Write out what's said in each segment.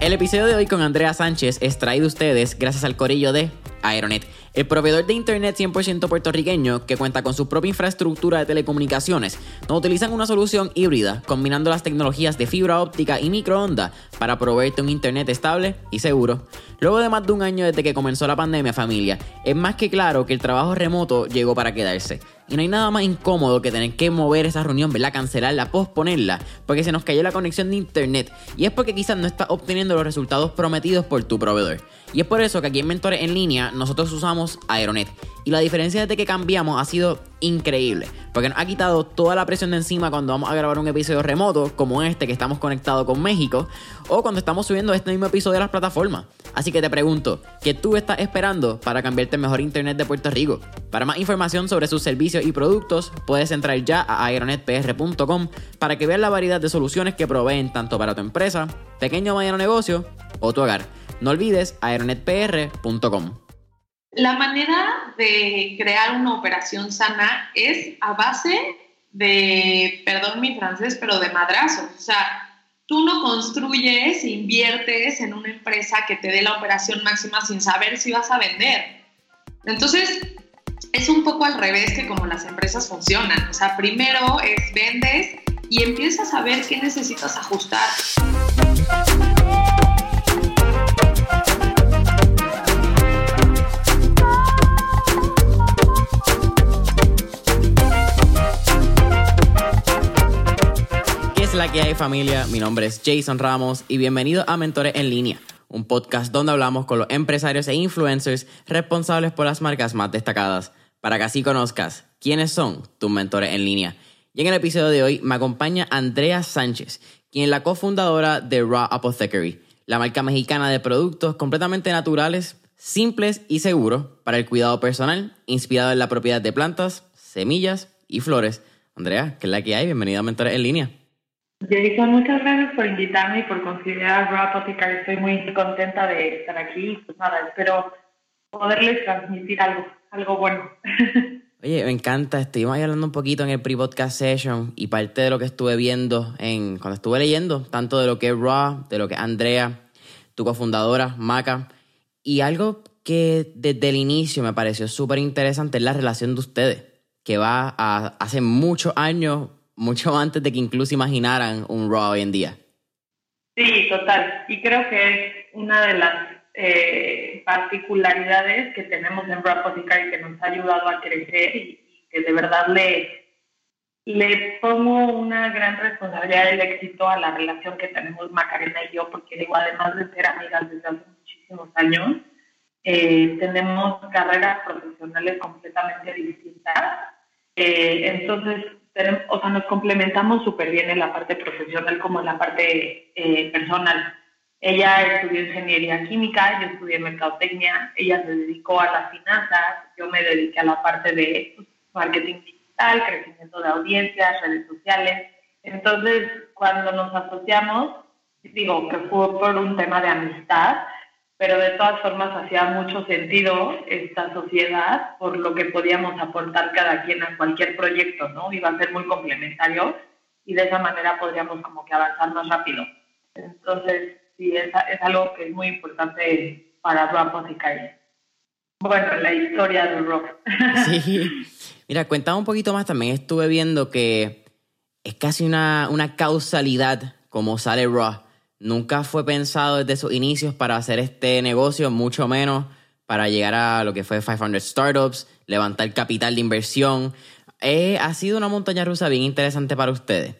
El episodio de hoy con Andrea Sánchez es traído a ustedes gracias al corillo de Aeronet, el proveedor de internet 100% puertorriqueño que cuenta con su propia infraestructura de telecomunicaciones, donde utilizan una solución híbrida combinando las tecnologías de fibra óptica y microondas para proveerte un internet estable y seguro. Luego de más de un año desde que comenzó la pandemia, familia, es más que claro que el trabajo remoto llegó para quedarse. Y no hay nada más incómodo que tener que mover esa reunión, ¿verdad? Cancelarla, posponerla, porque se nos cayó la conexión de internet. Y es porque quizás no estás obteniendo los resultados prometidos por tu proveedor. Y es por eso que aquí en Mentores en línea nosotros usamos Aeronet. Y la diferencia desde que cambiamos ha sido increíble, porque nos ha quitado toda la presión de encima cuando vamos a grabar un episodio remoto, como este que estamos conectados con México, o cuando estamos subiendo este mismo episodio a las plataformas. Así que te pregunto, ¿qué tú estás esperando para cambiarte el mejor internet de Puerto Rico? Para más información sobre sus servicios y productos, puedes entrar ya a aeronetpr.com para que veas la variedad de soluciones que proveen tanto para tu empresa, pequeño o mediano negocio o tu hogar. No olvides aeronetpr.com. La manera de crear una operación sana es a base de, perdón mi francés, pero de madrazos. O sea, tú no construyes, inviertes en una empresa que te dé la operación máxima sin saber si vas a vender. Entonces, es un poco al revés que como las empresas funcionan. O sea, primero es vendes y empiezas a ver qué necesitas ajustar. La que hay familia? Mi nombre es Jason Ramos y bienvenido a Mentores en línea, un podcast donde hablamos con los empresarios e influencers responsables por las marcas más destacadas, para que así conozcas quiénes son tus mentores en línea. Y en el episodio de hoy me acompaña Andrea Sánchez, quien es la cofundadora de Raw Apothecary, la marca mexicana de productos completamente naturales, simples y seguros para el cuidado personal, inspirado en la propiedad de plantas, semillas y flores. Andrea, ¿qué es la que hay? Bienvenida a Mentores en línea. Jason, muchas gracias por invitarme y por considerar Raw Apothecary. Estoy muy contenta de estar aquí. Pues nada, espero poderles transmitir algo, algo bueno. Oye, me encanta. Estuvimos ahí hablando un poquito en el pre-podcast session y parte de lo que estuve viendo en cuando estuve leyendo, tanto de lo que es Raw, de lo que es Andrea, tu cofundadora, Maca, y algo que desde el inicio me pareció súper interesante es la relación de ustedes, que va a hace muchos años mucho antes de que incluso imaginaran un Raw hoy en día. Sí, total. Y creo que es una de las eh, particularidades que tenemos en Raw Apothecary que nos ha ayudado a crecer y, que de verdad le, le pongo una gran responsabilidad del éxito a la relación que tenemos Macarena y yo, porque digo, además de ser amigas desde hace muchísimos años, eh, tenemos carreras profesionales completamente distintas. Eh, entonces, o sea, nos complementamos súper bien en la parte profesional como en la parte eh, personal. Ella estudió ingeniería química, yo estudié mercadotecnia, ella se dedicó a las finanzas, yo me dediqué a la parte de pues, marketing digital, crecimiento de audiencias, redes sociales. Entonces, cuando nos asociamos, digo que fue por un tema de amistad, pero de todas formas hacía mucho sentido esta sociedad por lo que podíamos aportar cada quien a cualquier proyecto, ¿no? Iba a ser muy complementario y de esa manera podríamos como que avanzar más rápido. Entonces, sí, es, es algo que es muy importante para Rock Apothecary. Bueno, la historia de Rock. Sí. Mira, cuéntame un poquito más también. Estuve viendo que es casi una, una causalidad como sale Raw nunca fue pensado desde sus inicios para hacer este negocio, mucho menos para llegar a lo que fue 500 Startups, levantar capital de inversión. Eh, ha sido una montaña rusa bien interesante para ustedes.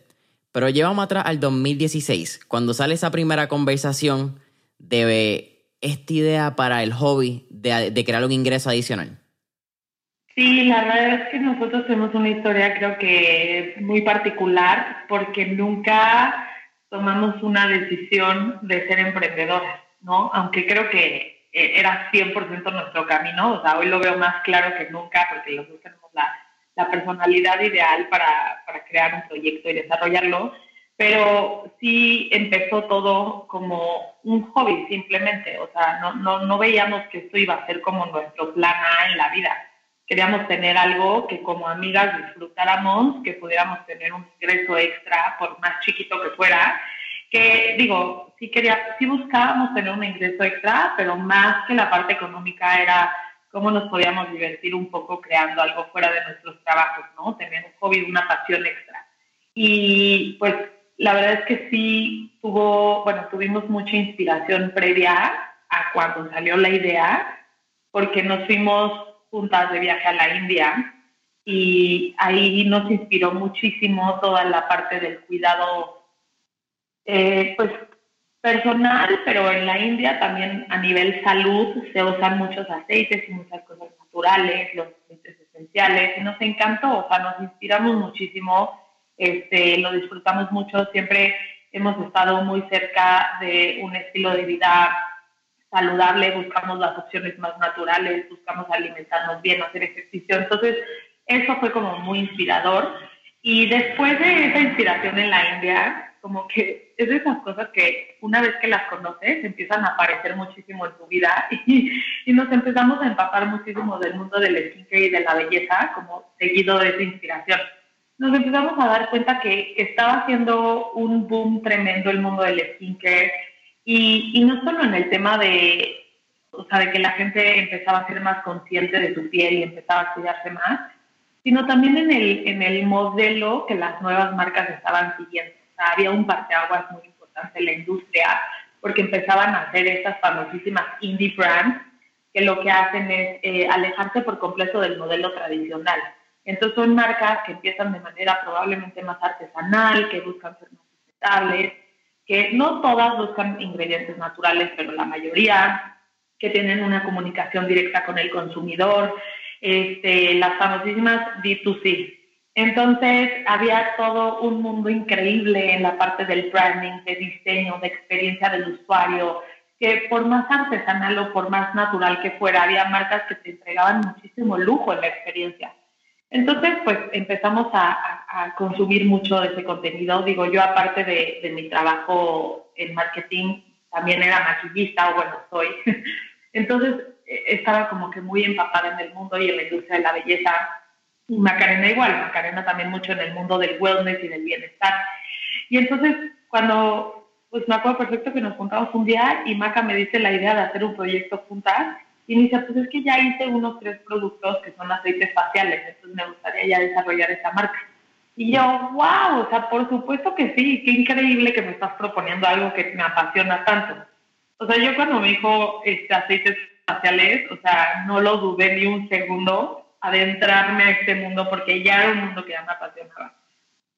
Pero llevamos atrás al 2016, cuando sale esa primera conversación de esta idea para el hobby de, de crear un ingreso adicional. Sí, la verdad es que nosotros tenemos una historia creo que muy particular porque nunca tomamos una decisión de ser emprendedoras, ¿no? Aunque creo que eh, era 100% nuestro camino, o sea, hoy lo veo más claro que nunca porque los dos tenemos la, la personalidad ideal para, para, crear un proyecto y desarrollarlo, pero sí empezó todo como un hobby simplemente, o sea, no, no, no veíamos que esto iba a ser como nuestro plan A en la vida queríamos tener algo que como amigas disfrutáramos, que pudiéramos tener un ingreso extra, por más chiquito que fuera, que digo, sí quería, sí buscábamos tener un ingreso extra, pero más que la parte económica era cómo nos podíamos divertir un poco creando algo fuera de nuestros trabajos, ¿no? Tener un hobby, una pasión extra. Y pues la verdad es que sí tuvo, bueno, tuvimos mucha inspiración previa a cuando salió la idea, porque nos fuimos juntas de viaje a la India y ahí nos inspiró muchísimo toda la parte del cuidado, eh, pues personal, pero en la India también a nivel salud se usan muchos aceites y muchas cosas naturales, los aceites esenciales, y nos encantó, o sea, nos inspiramos muchísimo, este, lo disfrutamos mucho, siempre hemos estado muy cerca de un estilo de vida saludable, buscamos las opciones más naturales, buscamos alimentarnos bien, hacer ejercicio, entonces eso fue como muy inspirador. Y después de esa inspiración en la India, como que es de esas cosas que una vez que las conoces empiezan a aparecer muchísimo en tu vida y, y nos empezamos a empapar muchísimo del mundo del skincare y de la belleza como seguido de esa inspiración. Nos empezamos a dar cuenta que, estaba haciendo un boom tremendo el mundo del skincare y, y no solo en el tema de, o sea, de que la gente empezaba a ser más consciente de su piel y empezaba a cuidarse más, sino también en el, en el modelo que las nuevas marcas estaban siguiendo había un parteaguas muy importante en la industria porque empezaban a hacer estas famosísimas indie brands que lo que hacen es eh, alejarse por completo del modelo tradicional. Entonces son marcas que empiezan de manera probablemente más artesanal, que buscan ser más sustentables, que no todas buscan ingredientes naturales, pero la mayoría, que tienen una comunicación directa con el consumidor, este, las famosísimas D2C, entonces había todo un mundo increíble en la parte del branding, de diseño, de experiencia del usuario, que por más artesanal o por más natural que fuera, había marcas que te entregaban muchísimo lujo en la experiencia. Entonces, pues empezamos a, consumir mucho de ese contenido. Digo, yo aparte de, de, mi trabajo en marketing, también era maquillista, o bueno, soy. Entonces, e, estaba como que muy empapada en el mundo y en la industria de la belleza y Macarena igual, Macarena también mucho en el mundo del wellness y del bienestar. Y entonces, cuando, pues me acuerdo perfecto que nos juntamos un día y Maca me dice la idea de hacer un proyecto juntas y me dice, pues es que ya hice unos tres productos que son aceites faciales, entonces me gustaría ya desarrollar esa marca. Y yo, wow, o sea, por supuesto que sí, qué increíble que me estás proponiendo algo que me apasiona tanto. O sea, yo cuando me dijo este, aceites faciales, o sea, no lo dudé ni un segundo adentrarme a este mundo porque ya era un mundo que ya me apasionaba.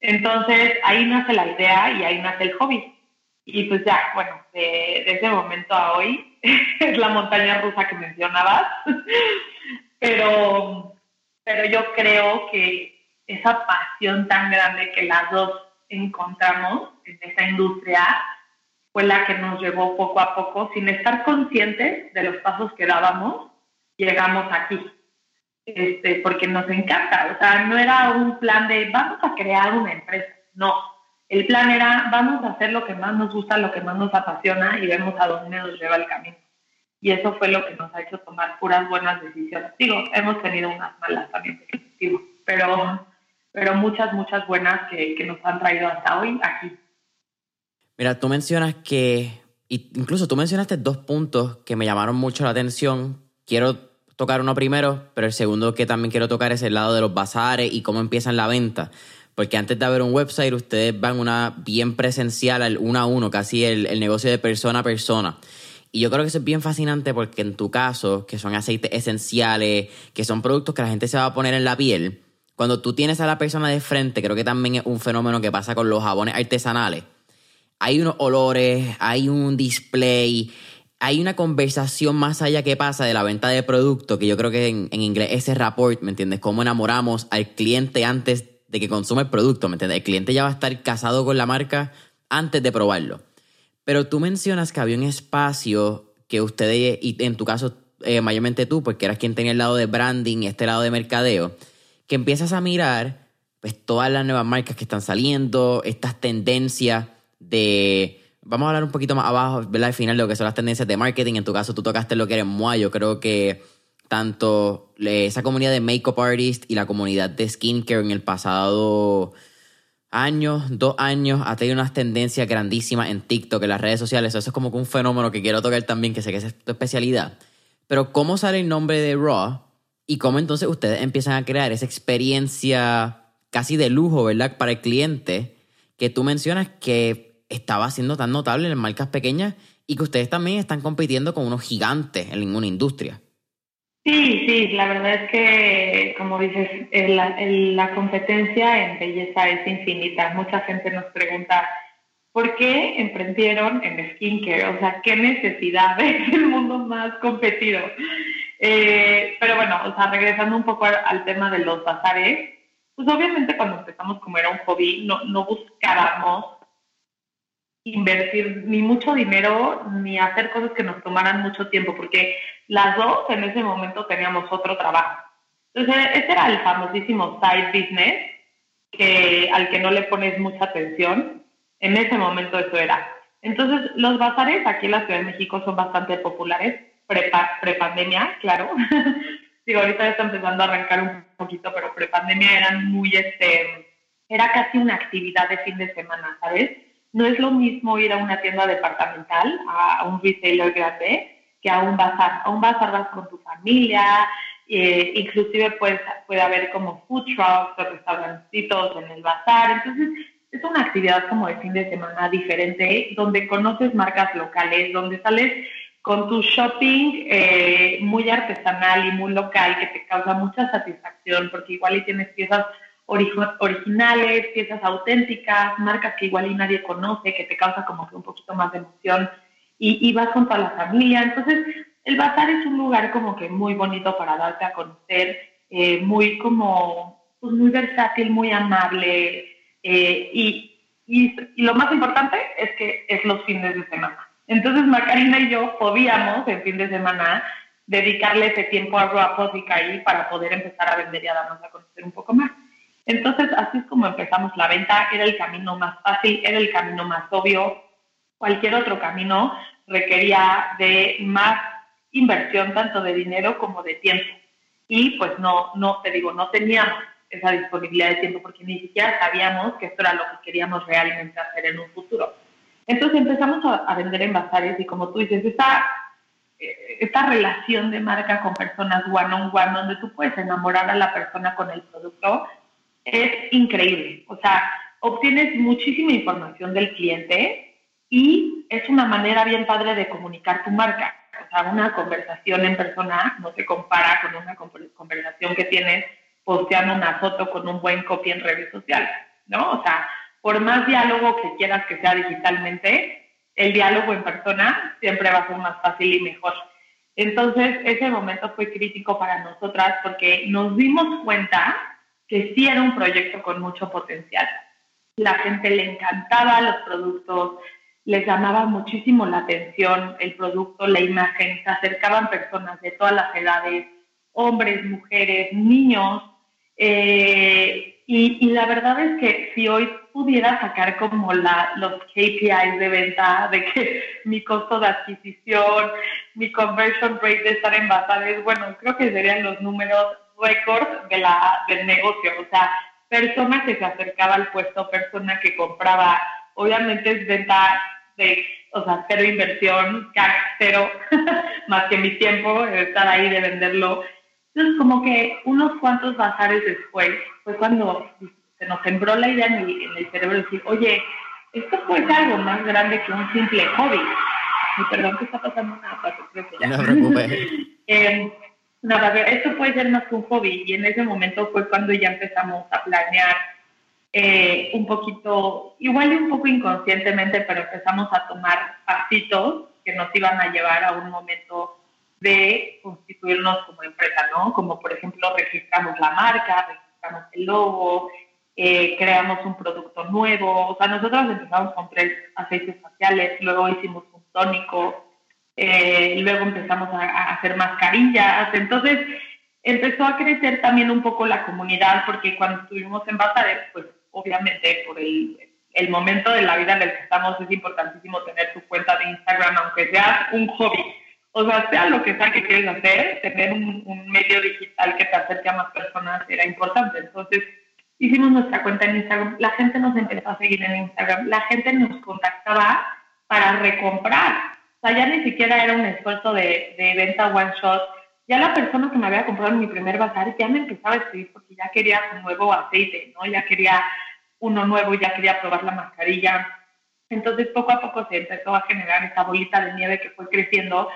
Entonces ahí nace la idea y ahí nace el hobby. Y pues ya, bueno, de, ese momento a hoy es la montaña rusa que mencionabas, pero, pero yo creo que esa pasión tan grande que las dos encontramos en esa industria fue la que nos llevó poco a poco, sin estar conscientes de los pasos que dábamos, llegamos aquí este, porque nos encanta. O sea, no era un plan de vamos a crear una empresa. No. El plan era vamos a hacer lo que más nos gusta, lo que más nos apasiona y vemos a dónde nos lleva el camino. Y eso fue lo que nos ha hecho tomar puras buenas decisiones. Digo, hemos tenido unas malas también, pero, pero muchas, muchas buenas que, que nos han traído hasta hoy aquí. Mira, tú mencionas que, incluso tú mencionaste dos puntos que me llamaron mucho la atención. Quiero tocar uno primero, pero el segundo que también quiero tocar es el lado de los bazares y cómo empiezan la venta. Porque antes de haber un website, ustedes van una bien presencial, al uno a uno, casi el, el negocio de persona a persona. Y yo creo que eso es bien fascinante porque en tu caso, que son aceites esenciales, que son productos que la gente se va a poner en la piel, cuando tú tienes a la persona de frente, creo que también es un fenómeno que pasa con los jabones artesanales. Hay unos olores, hay un display, hay una conversación más allá que pasa de la venta de producto, que yo creo que en, inglés ese rapport, ¿me entiendes? Cómo enamoramos al cliente antes de que consuma el producto, ¿me entiendes? El cliente ya va a estar casado con la marca antes de probarlo. Pero tú mencionas que había un espacio que ustedes, y en tu caso eh, mayormente tú, porque eras quien tenía el lado de branding y este lado de mercadeo, que empiezas a mirar pues todas las nuevas marcas que están saliendo, estas tendencias de vamos a hablar un poquito más abajo, ¿verdad? Al final lo que son las tendencias de marketing. En tu caso, tú tocaste lo que eres MOA. Yo creo que tanto esa comunidad de makeup artists y la comunidad de skincare en el pasado años, dos años, ha tenido unas tendencias grandísimas en TikTok, en las redes sociales. Eso es como que un fenómeno que quiero tocar también, que sé que es tu especialidad. Pero ¿cómo sale el nombre de Raw? Y cómo entonces ustedes empiezan a crear esa experiencia casi de lujo, ¿verdad? Para el cliente, que tú mencionas que estaba siendo tan notable en marcas pequeñas y que ustedes también están compitiendo con unos gigantes en ninguna industria. Sí, sí, la verdad es que, como dices, la, la competencia en belleza es infinita. Mucha gente nos pregunta, ¿por qué emprendieron en skincare? O sea, ¿qué necesidad es el mundo más competido? Eh, pero bueno, o sea, regresando un poco al, tema de los bazares, pues obviamente cuando empezamos como era un hobby, no, no buscábamos invertir ni mucho dinero ni hacer cosas que nos tomaran mucho tiempo, porque las dos en ese momento teníamos otro trabajo. Entonces, ese era el famosísimo side business, que, al que no le pones mucha atención. En ese momento eso era. Entonces, los bazares aquí en la Ciudad de México son bastante populares, pre-pandemia, claro. Digo, ahorita ya está empezando a arrancar un poquito, pero pre-pandemia eran muy, este, era casi una actividad de fin de semana, ¿sabes? No es lo mismo ir a una tienda departamental, a un retailer grande, que a un bazar. A un bazar vas con tu familia, eh, inclusive pues, puede haber como food trucks o restaurancitos en el bazar. Entonces, es una actividad como de fin de semana diferente, donde conoces marcas locales, donde sales con tu shopping eh, muy artesanal y muy local que te causa mucha satisfacción, porque igual y tienes piezas originales, piezas auténticas, marcas que igual y nadie conoce, que te causa como que un poquito más de emoción y, vas con toda la familia. Entonces, el bazar es un lugar como que muy bonito para darte a conocer, eh, muy como, pues muy versátil, muy amable eh, y, y, lo más importante es que es los fines de semana. Entonces, Macarena y yo podíamos en fin de semana dedicarle ese tiempo a Raw Apothecary para poder empezar a vender y a darnos a conocer un poco más. Entonces, así es como empezamos la venta. Era el camino más fácil, era el camino más obvio. Cualquier otro camino requería de más inversión, tanto de dinero como de tiempo. Y pues no, no, te digo, no teníamos esa disponibilidad de tiempo porque ni siquiera sabíamos que esto era lo que queríamos realmente hacer en un futuro. Entonces empezamos a, vender en bazares y como tú dices, esta, eh, esta relación de marca con personas one on one, donde tú puedes enamorar a la persona con el producto, es increíble. O sea, obtienes muchísima información del cliente y es una manera bien padre de comunicar tu marca. O sea, una conversación en persona no se compara con una conversación que tienes posteando una foto con un buen copy en redes sociales, ¿no? O sea, por más diálogo que quieras que sea digitalmente, el diálogo en persona siempre va a ser más fácil y mejor. Entonces, ese momento fue crítico para nosotras porque nos dimos cuenta que sí era un proyecto con mucho potencial. La gente le encantaba los productos, les llamaba muchísimo la atención el producto, la imagen, se acercaban personas de todas las edades, hombres, mujeres, niños, eh, y, la verdad es que si hoy pudiera sacar como la, los KPIs de venta, de que mi costo de adquisición, mi conversion rate de estar en bazares, bueno, creo que serían los números récord de la, del negocio, o sea, persona que se acercaba al puesto, persona que compraba, obviamente es venta de, o sea, cero inversión, cero, más que mi tiempo, de estar ahí, de venderlo. Entonces, como que unos cuantos bazares después, fue cuando se nos sembró la idea en el, en el cerebro de decir, oye, esto puede ser algo más grande que un simple hobby. Y perdón que está pasando una cosa, No se preocupe. eh, nada, esto puede ser más que un hobby y en ese momento fue cuando ya empezamos a planear eh, un poquito, igual un poco inconscientemente, pero empezamos a tomar pasitos que nos iban a llevar a un momento de constituirnos como empresa, ¿no? Como por ejemplo registramos la marca, registramos el logo, eh, creamos un producto nuevo, o sea, nosotros empezamos con tres aceites faciales, luego hicimos un tónico, eh, luego empezamos a, hacer mascarillas, entonces empezó a crecer también un poco la comunidad, porque cuando estuvimos en Bazares, pues obviamente por el, el momento de la vida en el que estamos es importantísimo tener tu cuenta de Instagram, aunque sea un hobby. O sea, sea lo que sea que quieres hacer, tener un, un, medio digital que te acerque a más personas era importante. Entonces, hicimos nuestra cuenta en Instagram, la gente nos empezó a seguir en Instagram, la gente nos contactaba para recomprar. O sea, ya ni siquiera era un esfuerzo de, de venta one shot. Ya la persona que me había comprado en mi primer bazar ya me empezaba a escribir porque ya quería un nuevo aceite, ¿no? Ya quería uno nuevo, ya quería probar la mascarilla. Entonces, poco a poco se empezó a generar esa bolita de nieve que fue creciendo.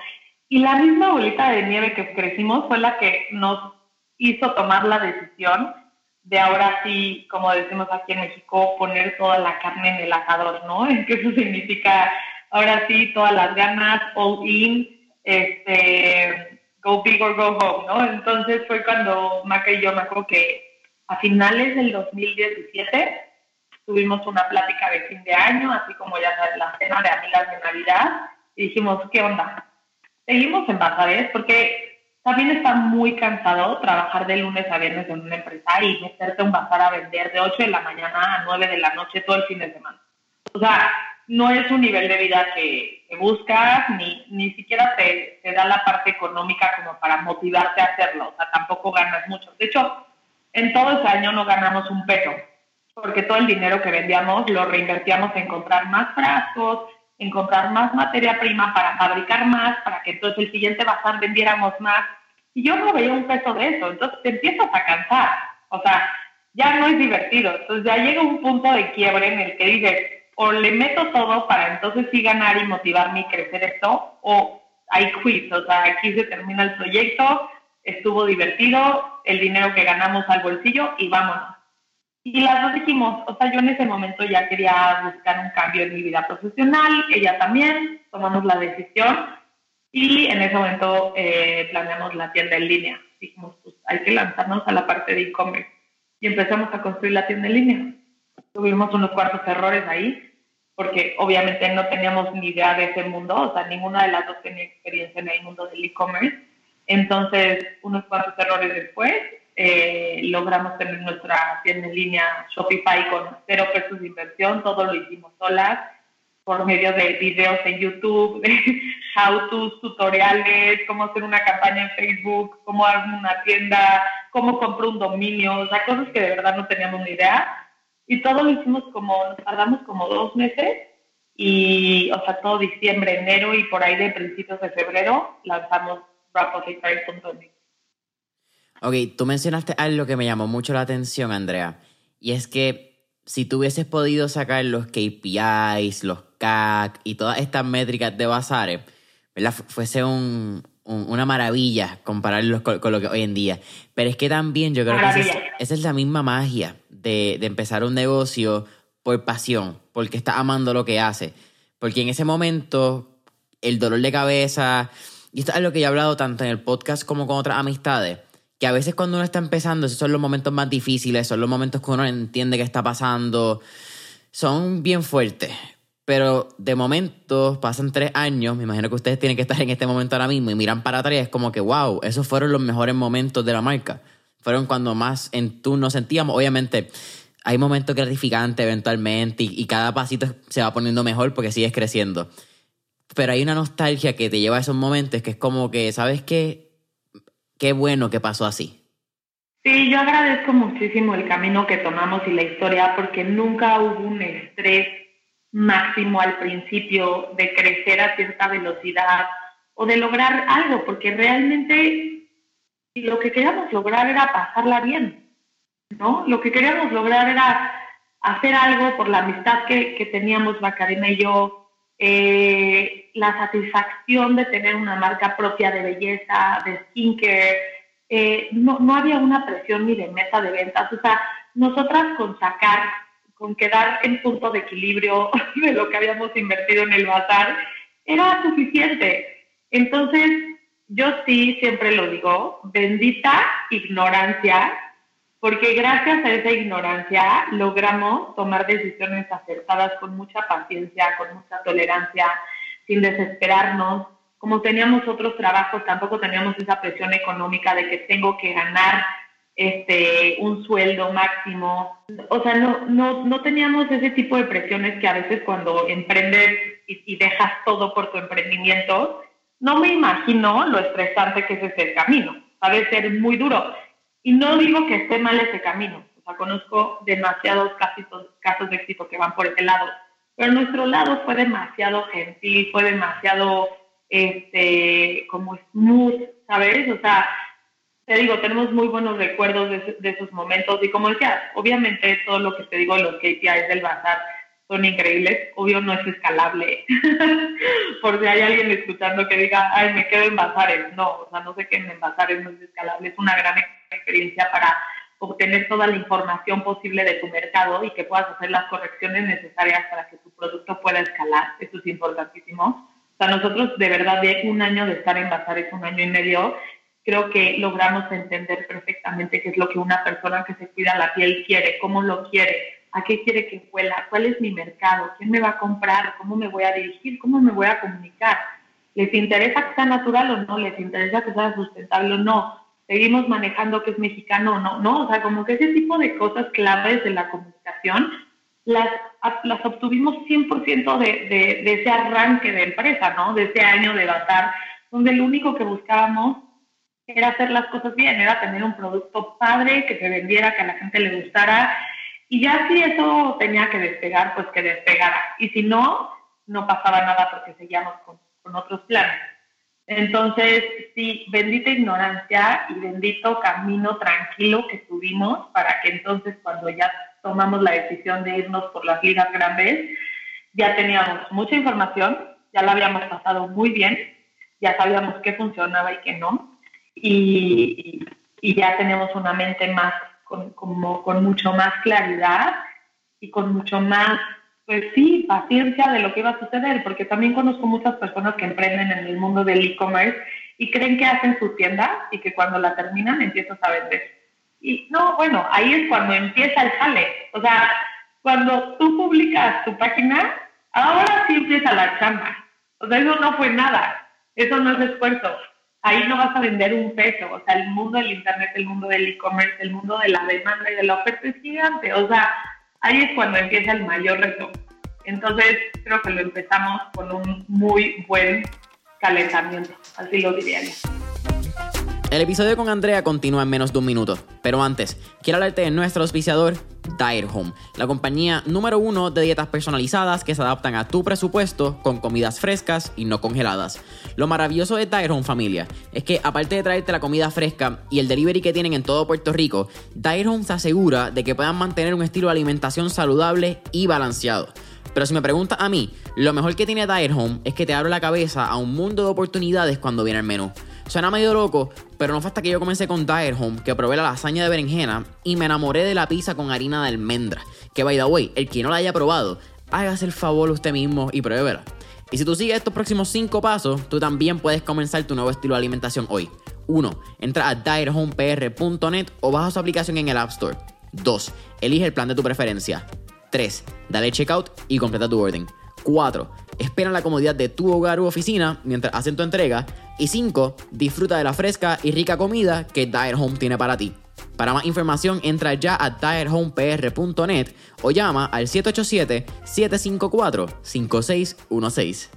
Y la misma bolita de nieve que crecimos fue la que nos hizo tomar la decisión de ahora sí, como decimos aquí en México, poner toda la carne en el asador, ¿no? En que eso significa ahora sí todas las ganas, all in, este, go big or go home, ¿no? Entonces fue cuando Maca y yo me acuerdo que a finales del 2017 tuvimos una plática de fin de año, así como ya sabes, la cena de amigas de Navidad, y dijimos, ¿qué onda? Seguimos en Bazares porque también está muy cansado trabajar de lunes a viernes en una empresa y meterte a un bazar a vender de 8 de la mañana a 9 de la noche todo el fin de semana. O sea, no es un nivel de vida que, buscas, ni, ni siquiera te, te, da la parte económica como para motivarte a hacerlo. O sea, tampoco ganas mucho. De hecho, en todo ese año no ganamos un peso, porque todo el dinero que vendíamos lo reinvertíamos en comprar más frascos, en comprar más materia prima para fabricar más, para que entonces el siguiente bazar vendiéramos más. Y yo no veía un peso de eso, entonces te empiezas a cansar. O sea, ya no es divertido. Entonces ya llega un punto de quiebre en el que dices, o le meto todo para entonces sí ganar y motivarme y crecer esto, o I quit. O sea, aquí se termina el proyecto, estuvo divertido, el dinero que ganamos al bolsillo y vámonos. Y las dos dijimos, o sea, yo en ese momento ya quería buscar un cambio en mi vida profesional, ella también, tomamos la decisión y en ese momento eh, planeamos la tienda en línea. Dijimos, pues hay que lanzarnos a la parte de e-commerce y empezamos a construir la tienda en línea. Tuvimos unos cuartos errores ahí, porque obviamente no teníamos ni idea de ese mundo, o sea, ninguna de las dos tenía experiencia en el mundo del e-commerce. Entonces, unos cuantos errores después, eh, logramos tener nuestra tienda en línea Shopify con cero pesos de inversión, todo lo hicimos solas por medio de videos en YouTube, de how-to, tutoriales, cómo hacer una campaña en Facebook, cómo hacer una tienda, cómo compro un dominio, o sea, cosas que de verdad no teníamos ni idea. Y todo lo hicimos como, nos tardamos como dos meses y, o sea, todo diciembre, enero y por ahí de principios de febrero lanzamos rapothecary.mx. Ok, tú mencionaste algo que me llamó mucho la atención, Andrea, y es que si tú hubieses podido sacar los KPIs, los CAC y todas estas métricas de Bazares, ¿verdad? Fuese un, una maravilla compararlos con, lo que hoy en día. Pero es que también yo creo que esa es, la misma magia de, empezar un negocio por pasión, porque está amando lo que hace. Porque en ese momento, el dolor de cabeza, y esto es lo que yo he hablado tanto en el podcast como con otras amistades, que a veces cuando uno está empezando, esos son los momentos más difíciles, son los momentos que uno entiende qué está pasando, son bien fuertes. Pero de momento pasan tres años, me imagino que ustedes tienen que estar en este momento ahora mismo y miran para atrás, es como que, wow, esos fueron los mejores momentos de la marca. Fueron cuando más en tú nos sentíamos. Obviamente, hay momentos gratificantes eventualmente y, y, cada pasito se va poniendo mejor porque sigues creciendo. Pero hay una nostalgia que te lleva a esos momentos que es como que, ¿sabes qué? qué bueno que pasó así. Sí, yo agradezco muchísimo el camino que tomamos y la historia porque nunca hubo un estrés máximo al principio de crecer a cierta velocidad o de lograr algo, porque realmente lo que queríamos lograr era pasarla bien, ¿no? Lo que queríamos lograr era hacer algo por la amistad que, que teníamos Macarena y yo, eh, la satisfacción de tener una marca propia de belleza, de skincare, eh, no, no había una presión ni de meta de ventas, o sea, nosotras con sacar, con quedar en punto de equilibrio de lo que habíamos invertido en el bazar, era suficiente. Entonces, yo sí siempre lo digo, bendita ignorancia porque gracias a esa ignorancia logramos tomar decisiones acertadas con mucha paciencia, con mucha tolerancia, sin desesperarnos. Como teníamos otros trabajos, tampoco teníamos esa presión económica de que tengo que ganar este, un sueldo máximo. O sea, no, no, no teníamos ese tipo de presiones que a veces cuando emprendes y, y dejas todo por tu emprendimiento, no me imagino lo estresante que es ese camino. Sabe ser muy duro y no digo que esté mal ese camino. sea, conozco demasiados casos, casos de éxito que van por ese lado. Pero nuestro lado fue demasiado gentil, fue demasiado, este, como smooth, ¿sabes? O sea, te digo, tenemos muy buenos recuerdos de, de, esos momentos y como decía, obviamente todo lo que te digo, los KPIs del bazar son increíbles, obvio no es escalable, por si hay alguien escuchando que diga, ay, me quedo en bazares, no, o sea, no sé qué en bazares no es escalable, es una gran experiencia para obtener toda la información posible de tu mercado y que puedas hacer las correcciones necesarias para que tu producto pueda escalar. Eso es importantísimo. O sea, nosotros de verdad de un año de estar en Bazares, un año y medio, creo que logramos entender perfectamente qué es lo que una persona que se cuida la piel quiere, cómo lo quiere, a qué quiere que huela, cuál es mi mercado, quién me va a comprar, cómo me voy a dirigir, cómo me voy a comunicar. ¿Les interesa que sea natural o no? ¿Les interesa que sea sustentable o no? seguimos manejando que es mexicano o no, ¿no? O sea, como que ese tipo de cosas claves de la comunicación las, las obtuvimos 100% de, de, de ese arranque de empresa, ¿no? De ese año de Bazar, donde lo único que buscábamos era hacer las cosas bien, era tener un producto padre, que se vendiera, que a la gente le gustara. Y ya si eso tenía que despegar, pues que despegara. Y si no, no pasaba nada porque seguíamos con, con otros planes. Entonces, sí, bendita ignorancia y bendito camino tranquilo que tuvimos para que entonces cuando ya tomamos la decisión de irnos por las ligas grandes, ya teníamos mucha información, ya la habíamos pasado muy bien, ya sabíamos qué funcionaba y qué no, y, ya tenemos una mente más, con, como, con mucho más claridad y con mucho más pues sí, paciencia de lo que iba a suceder, porque también conozco muchas personas que emprenden en el mundo del e-commerce y creen que hacen su tienda y que cuando la terminan empiezas a vender. Y no, bueno, ahí es cuando empieza el jale. O sea, cuando tú publicas tu página, ahora sí empieza la chamba. O sea, eso no fue nada, eso no es esfuerzo. Ahí no vas a vender un peso. O sea, el mundo del Internet, el mundo del e-commerce, el mundo de la demanda y de la oferta es gigante. O sea, ahí es cuando empieza el mayor reto. Entonces, creo que lo empezamos con un muy buen calentamiento, así lo diría yo. El episodio con Andrea continúa en menos de un minuto, pero antes, quiero hablarte de nuestro auspiciador, Diet Home, la compañía número uno de dietas personalizadas que se adaptan a tu presupuesto con comidas frescas y no congeladas. Lo maravilloso de Diet Home, familia, es que aparte de traerte la comida fresca y el delivery que tienen en todo Puerto Rico, Diet Home se asegura de que puedan mantener un estilo de alimentación saludable y balanceado. Pero si me preguntas a mí, lo mejor que tiene Diet Home es que te abre la cabeza a un mundo de oportunidades cuando viene el menú. Suena medio loco, pero no fue hasta que yo comencé con Diet Home que probé la lasaña de berenjena y me enamoré de la pizza con harina de almendra. Que by the way, el que no la haya probado, hágase el favor usted mismo y pruébela. Y si tú sigues estos próximos 5 pasos, tú también puedes comenzar tu nuevo estilo de alimentación hoy. 1. Entra a diethomepr.net o baja su aplicación en el App Store. 2. Elige el plan de tu preferencia. 3. Dale checkout y completa tu orden. 4. Espera la comodidad de tu hogar u oficina mientras hacen tu entrega. Y 5. Disfruta de la fresca y rica comida que Diet Home tiene para ti. Para más información, entra ya a diethomepr.net o llama al 787-754-5616.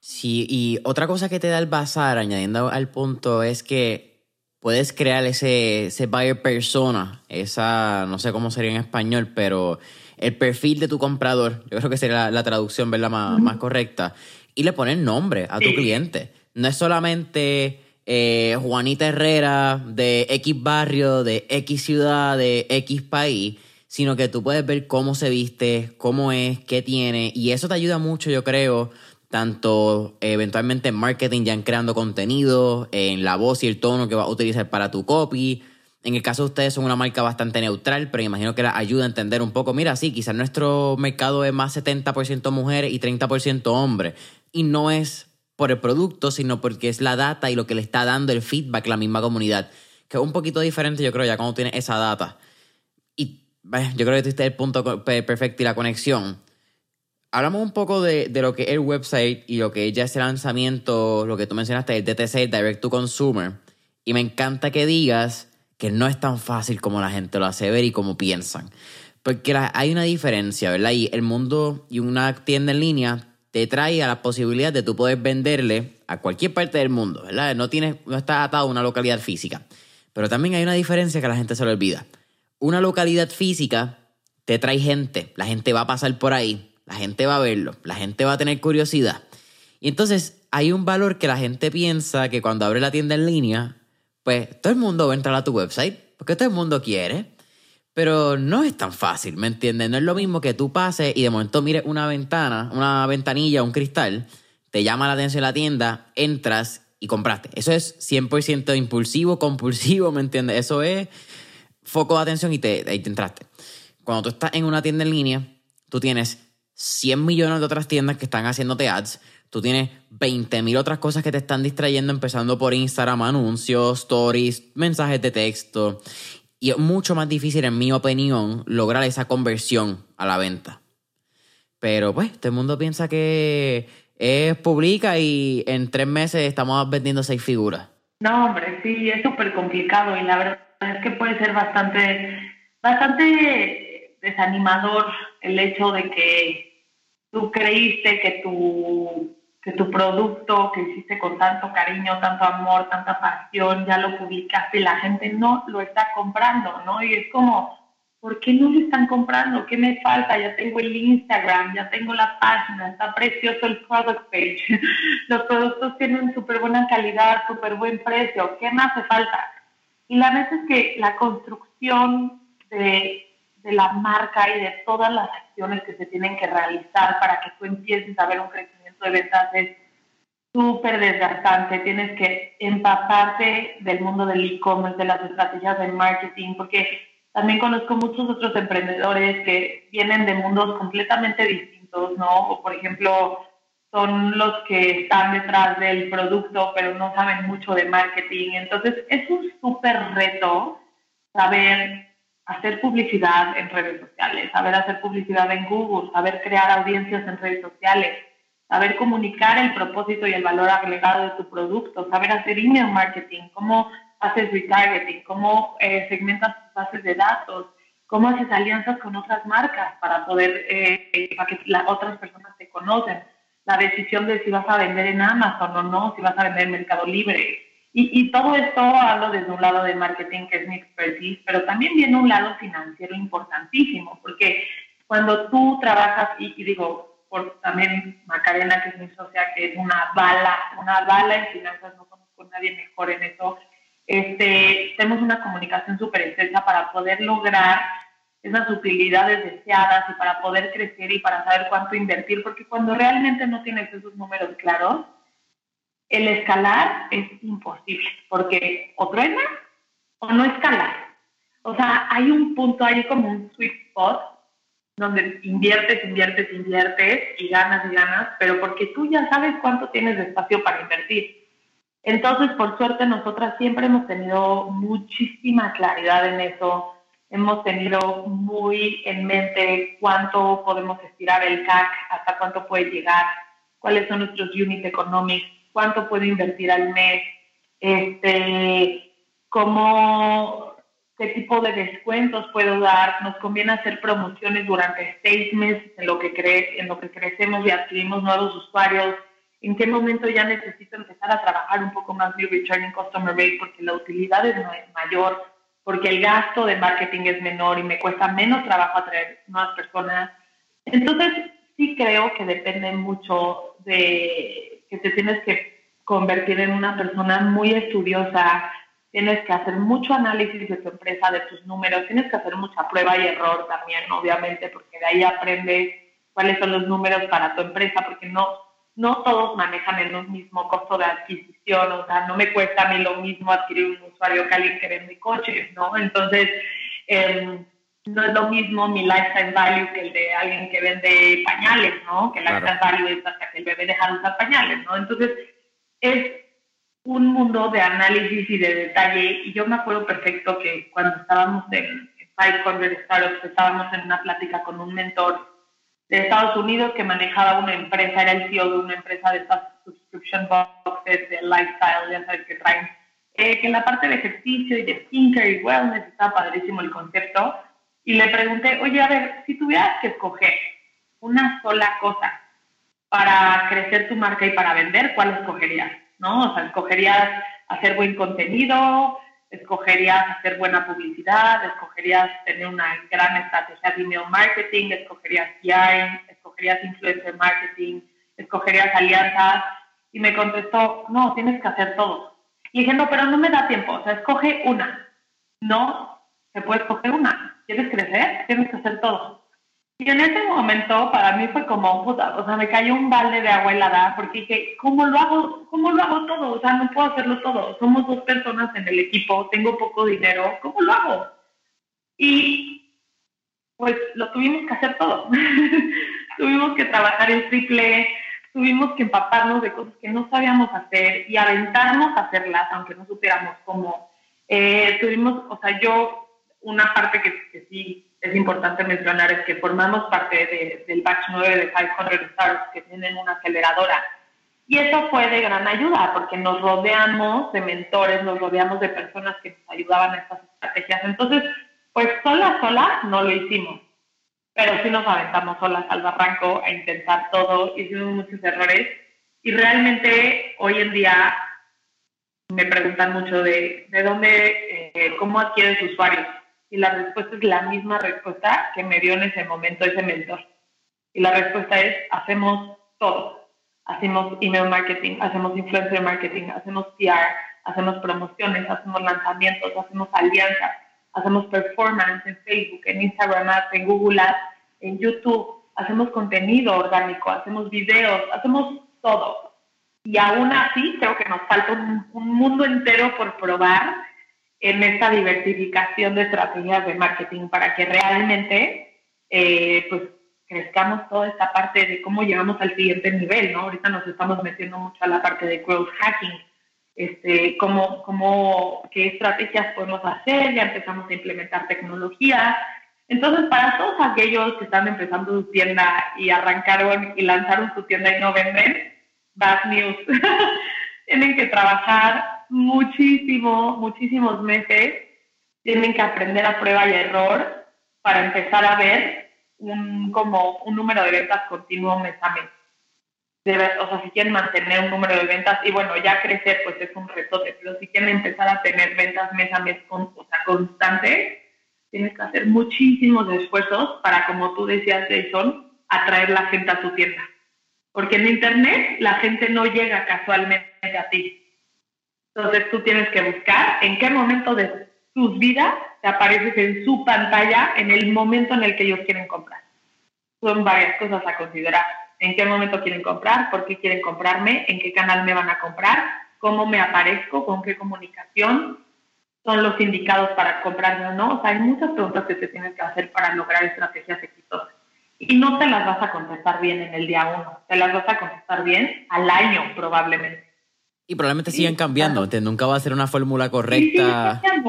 Sí, y otra cosa que te da el bazar, añadiendo al punto, es que puedes crear ese, ese buyer persona, esa, no sé cómo sería en español, pero el perfil de tu comprador, yo creo que sería la, traducción ¿verdad? Más, más, correcta, y le pones nombre a tu cliente. No es solamente eh, Juanita Herrera de X barrio, de X ciudad, de X país, sino que tú puedes ver cómo se viste, cómo es, qué tiene, y eso te ayuda mucho, yo creo, tanto eventualmente en marketing, ya en creando contenido, en la voz y el tono que vas a utilizar para tu copy, en el caso de ustedes son una marca bastante neutral, pero imagino que la ayuda a entender un poco. Mira, sí, quizás nuestro mercado es más 70% mujeres y 30% hombres. Y no es por el producto, sino porque es la data y lo que le está dando el feedback a la misma comunidad. Que es un poquito diferente, yo creo, ya cuando tienes esa data. Y yo creo que este es el punto perfecto y la conexión. Hablamos un poco de, lo que es el website y lo que es ya ese lanzamiento, lo que tú mencionaste, el DTC, el Direct to Consumer. Y me encanta que digas que no es tan fácil como la gente lo hace ver y como piensan. Porque hay una diferencia, ¿verdad? Y el mundo y una tienda en línea te trae a la posibilidad de tú poder venderle a cualquier parte del mundo, ¿verdad? No, tienes, no está atado a una localidad física. Pero también hay una diferencia que la gente se le olvida. Una localidad física te trae gente, la gente va a pasar por ahí, la gente va a verlo, la gente va a tener curiosidad. Y entonces hay un valor que la gente piensa que cuando abre la tienda en línea, pues todo el mundo va a entrar a tu website, porque todo el mundo quiere. Pero no es tan fácil, ¿me entiendes? No es lo mismo que tú pases y de momento mires una ventana, una ventanilla, un cristal, te llama la atención la tienda, entras y compraste. Eso es 100% impulsivo, compulsivo, ¿me entiendes? Eso es foco de atención y te, ahí te entraste. Cuando tú estás en una tienda en línea, tú tienes 100 millones de otras tiendas que están haciéndote ads, tú tienes 20 mil otras cosas que te están distrayendo, empezando por Instagram, anuncios, stories, mensajes de texto. Y es mucho más difícil, en mi opinión, lograr esa conversión a la venta. Pero pues, todo el mundo piensa que es publica y en tres meses estamos vendiendo seis figuras. No, hombre, sí, es súper complicado y la verdad es que puede ser bastante, bastante desanimador el hecho de que tú creíste que tu que tu producto que hiciste con tanto cariño, tanto amor, tanta pasión, ya lo publicaste y la gente no lo está comprando, ¿no? Y es como, ¿por qué no lo están comprando? ¿Qué me falta? Ya tengo el Instagram, ya tengo la página, está precioso el product page, los productos tienen súper buena calidad, súper buen precio, ¿qué me hace falta? Y la verdad es que la construcción de, de la marca y de todas las acciones que se tienen que realizar para que tú empieces a ver un crecimiento de ventas es súper desgastante. Tienes que empaparte del mundo del e-commerce, de las estrategias de marketing, porque también conozco muchos otros emprendedores que vienen de mundos completamente distintos, ¿no? O por ejemplo, son los que están detrás del producto, pero no saben mucho de marketing. Entonces, es un súper reto saber hacer publicidad en redes sociales, saber hacer publicidad en Google, saber crear audiencias en redes sociales, saber comunicar el propósito y el valor agregado de tu producto, saber hacer email marketing, cómo haces retargeting, cómo eh, segmentas tus bases de datos, cómo haces alianzas con otras marcas para poder, eh, para que las otras personas te conocen, la decisión de si vas a vender en Amazon o no, si vas a vender en Mercado Libre. Y, y todo esto hablo desde un lado de marketing, que es mi expertise, pero también viene un lado financiero importantísimo, porque cuando tú trabajas, y, y digo, por también Macarena, que es mi socia, que es una bala, una bala en finanzas, no conozco a nadie mejor en eso. Este, tenemos una comunicación súper estrecha para poder lograr esas utilidades deseadas y para poder crecer y para saber cuánto invertir, porque cuando realmente no tienes esos números claros, el escalar es imposible, porque o truena o no escalar. O sea, hay un punto, hay como un sweet spot donde inviertes, inviertes, inviertes y ganas y ganas, pero porque tú ya sabes cuánto tienes de espacio para invertir. Entonces, por suerte, nosotras siempre hemos tenido muchísima claridad en eso. Hemos tenido muy en mente cuánto podemos estirar el CAC, hasta cuánto puede llegar, cuáles son nuestros unit economics, cuánto puedo invertir al mes, este, cómo qué tipo de descuentos puedo dar, nos conviene hacer promociones durante seis meses en lo que, cre en lo que crecemos y adquirimos nuevos usuarios, en qué momento ya necesito empezar a trabajar un poco más mi returning customer rate porque la utilidad es mayor, porque el gasto de marketing es menor y me cuesta menos trabajo atraer nuevas personas. Entonces, sí creo que depende mucho de que te tienes que convertir en una persona muy estudiosa, tienes que hacer mucho análisis de tu empresa, de tus números, tienes que hacer mucha prueba y error también, obviamente, porque de ahí aprendes cuáles son los números para tu empresa, porque no, no todos manejan el mismo costo de adquisición, o sea, no me cuesta a mí lo mismo adquirir un usuario que alguien que vende coches, ¿no? Entonces, em, no es lo mismo mi lifetime value que el de alguien que vende pañales, ¿no? Que el lifetime value es hasta que el bebé deja de usar pañales, ¿no? Entonces, es un mundo de análisis y de detalle. Y yo me acuerdo perfecto que cuando estábamos en 500 Startups, estábamos en una plática con un mentor de Estados Unidos que manejaba una empresa, era el CEO de una empresa de estas subscription boxes, de lifestyle, ya sabes que traen, eh, que en la parte de ejercicio y de skincare y wellness estaba padrísimo el concepto. Y le pregunté, oye, a ver, si tuvieras que escoger una sola cosa para crecer tu marca y para vender, ¿cuál escogerías? ¿No? O sea, escogerías hacer buen contenido, escogerías hacer buena publicidad, escogerías tener una gran estrategia de email marketing, escogerías PR, escogerías influencer marketing, escogerías alianzas. Y me contestó, no, tienes que hacer todo. Y dije, no, pero no me da tiempo, o sea, escoge una. No, se puede escoger una. ¿Quieres crecer? Tienes que hacer todo. Y en ese momento para mí fue como, puta, o sea, me cayó un balde de agua helada porque dije, ¿cómo lo hago? ¿Cómo lo hago todo? O sea, no puedo hacerlo todo. Somos dos personas en el equipo, tengo poco dinero, ¿cómo lo hago? Y pues lo tuvimos que hacer todo. tuvimos que trabajar en triple, tuvimos que empaparnos de cosas que no sabíamos hacer y aventarnos a hacerlas, aunque no supiéramos cómo. Eh, tuvimos, o sea, yo, una parte que, que sí es importante mencionar es que formamos parte del batch 9 de 500 Stars que tienen una aceleradora. Y eso fue de gran ayuda porque nos rodeamos de mentores, nos rodeamos de personas que nos ayudaban a estas estrategias. Entonces, pues sola, sola no lo hicimos, pero sí nos aventamos solas al barranco a intentar todo, hicimos muchos errores y realmente hoy en día me preguntan mucho de, de dónde, eh, cómo adquieres usuarios y la respuesta es la misma respuesta que me dio en ese momento ese mentor. Y la respuesta es, hacemos todo. Hacemos email marketing, hacemos influencer marketing, hacemos PR, hacemos promociones, hacemos lanzamientos, hacemos alianzas, hacemos performance en Facebook, en Instagram en Google Ads, en YouTube, hacemos contenido orgánico, hacemos videos, hacemos todo. Y aún así creo que nos falta un mundo entero por probar en esta diversificación de estrategias de marketing para que realmente eh, pues crezcamos toda esta parte de cómo llegamos al siguiente nivel, ¿no? Ahorita nos estamos metiendo mucho a la parte de growth hacking, este, cómo, cómo, qué estrategias podemos hacer, ya empezamos a implementar tecnología. Entonces, para todos aquellos que están empezando su tienda y arrancaron y lanzaron su tienda y no venden, bad news. Tienen que trabajar muchísimo, muchísimos meses, tienen que aprender a prueba y error para empezar a ver un, como un número de ventas continuo mes a mes. o sea, si quieren mantener un número de ventas, y bueno, ya crecer pues es un reto, pero si quieren empezar a tener ventas mes a mes con, o sea, constantes, tienes que hacer muchísimos esfuerzos para, como tú decías, Jason, atraer la gente a tu tienda. Porque en Internet la gente no llega casualmente a ti. Entonces tú tienes que buscar en qué momento de sus vidas te apareces en su pantalla en el momento en el que ellos quieren comprar. Son varias cosas a considerar. En qué momento quieren comprar, por qué quieren comprarme, en qué canal me van a comprar, cómo me aparezco, con qué comunicación son los indicados para comprarme o no. O sea, hay muchas preguntas que te tienes que hacer para lograr estrategias exitosas. Y no te las vas a contestar bien en el día uno, te las vas a contestar bien al año probablemente. Y probablemente sigan cambiando, nunca va a ser una fórmula correcta. Sí,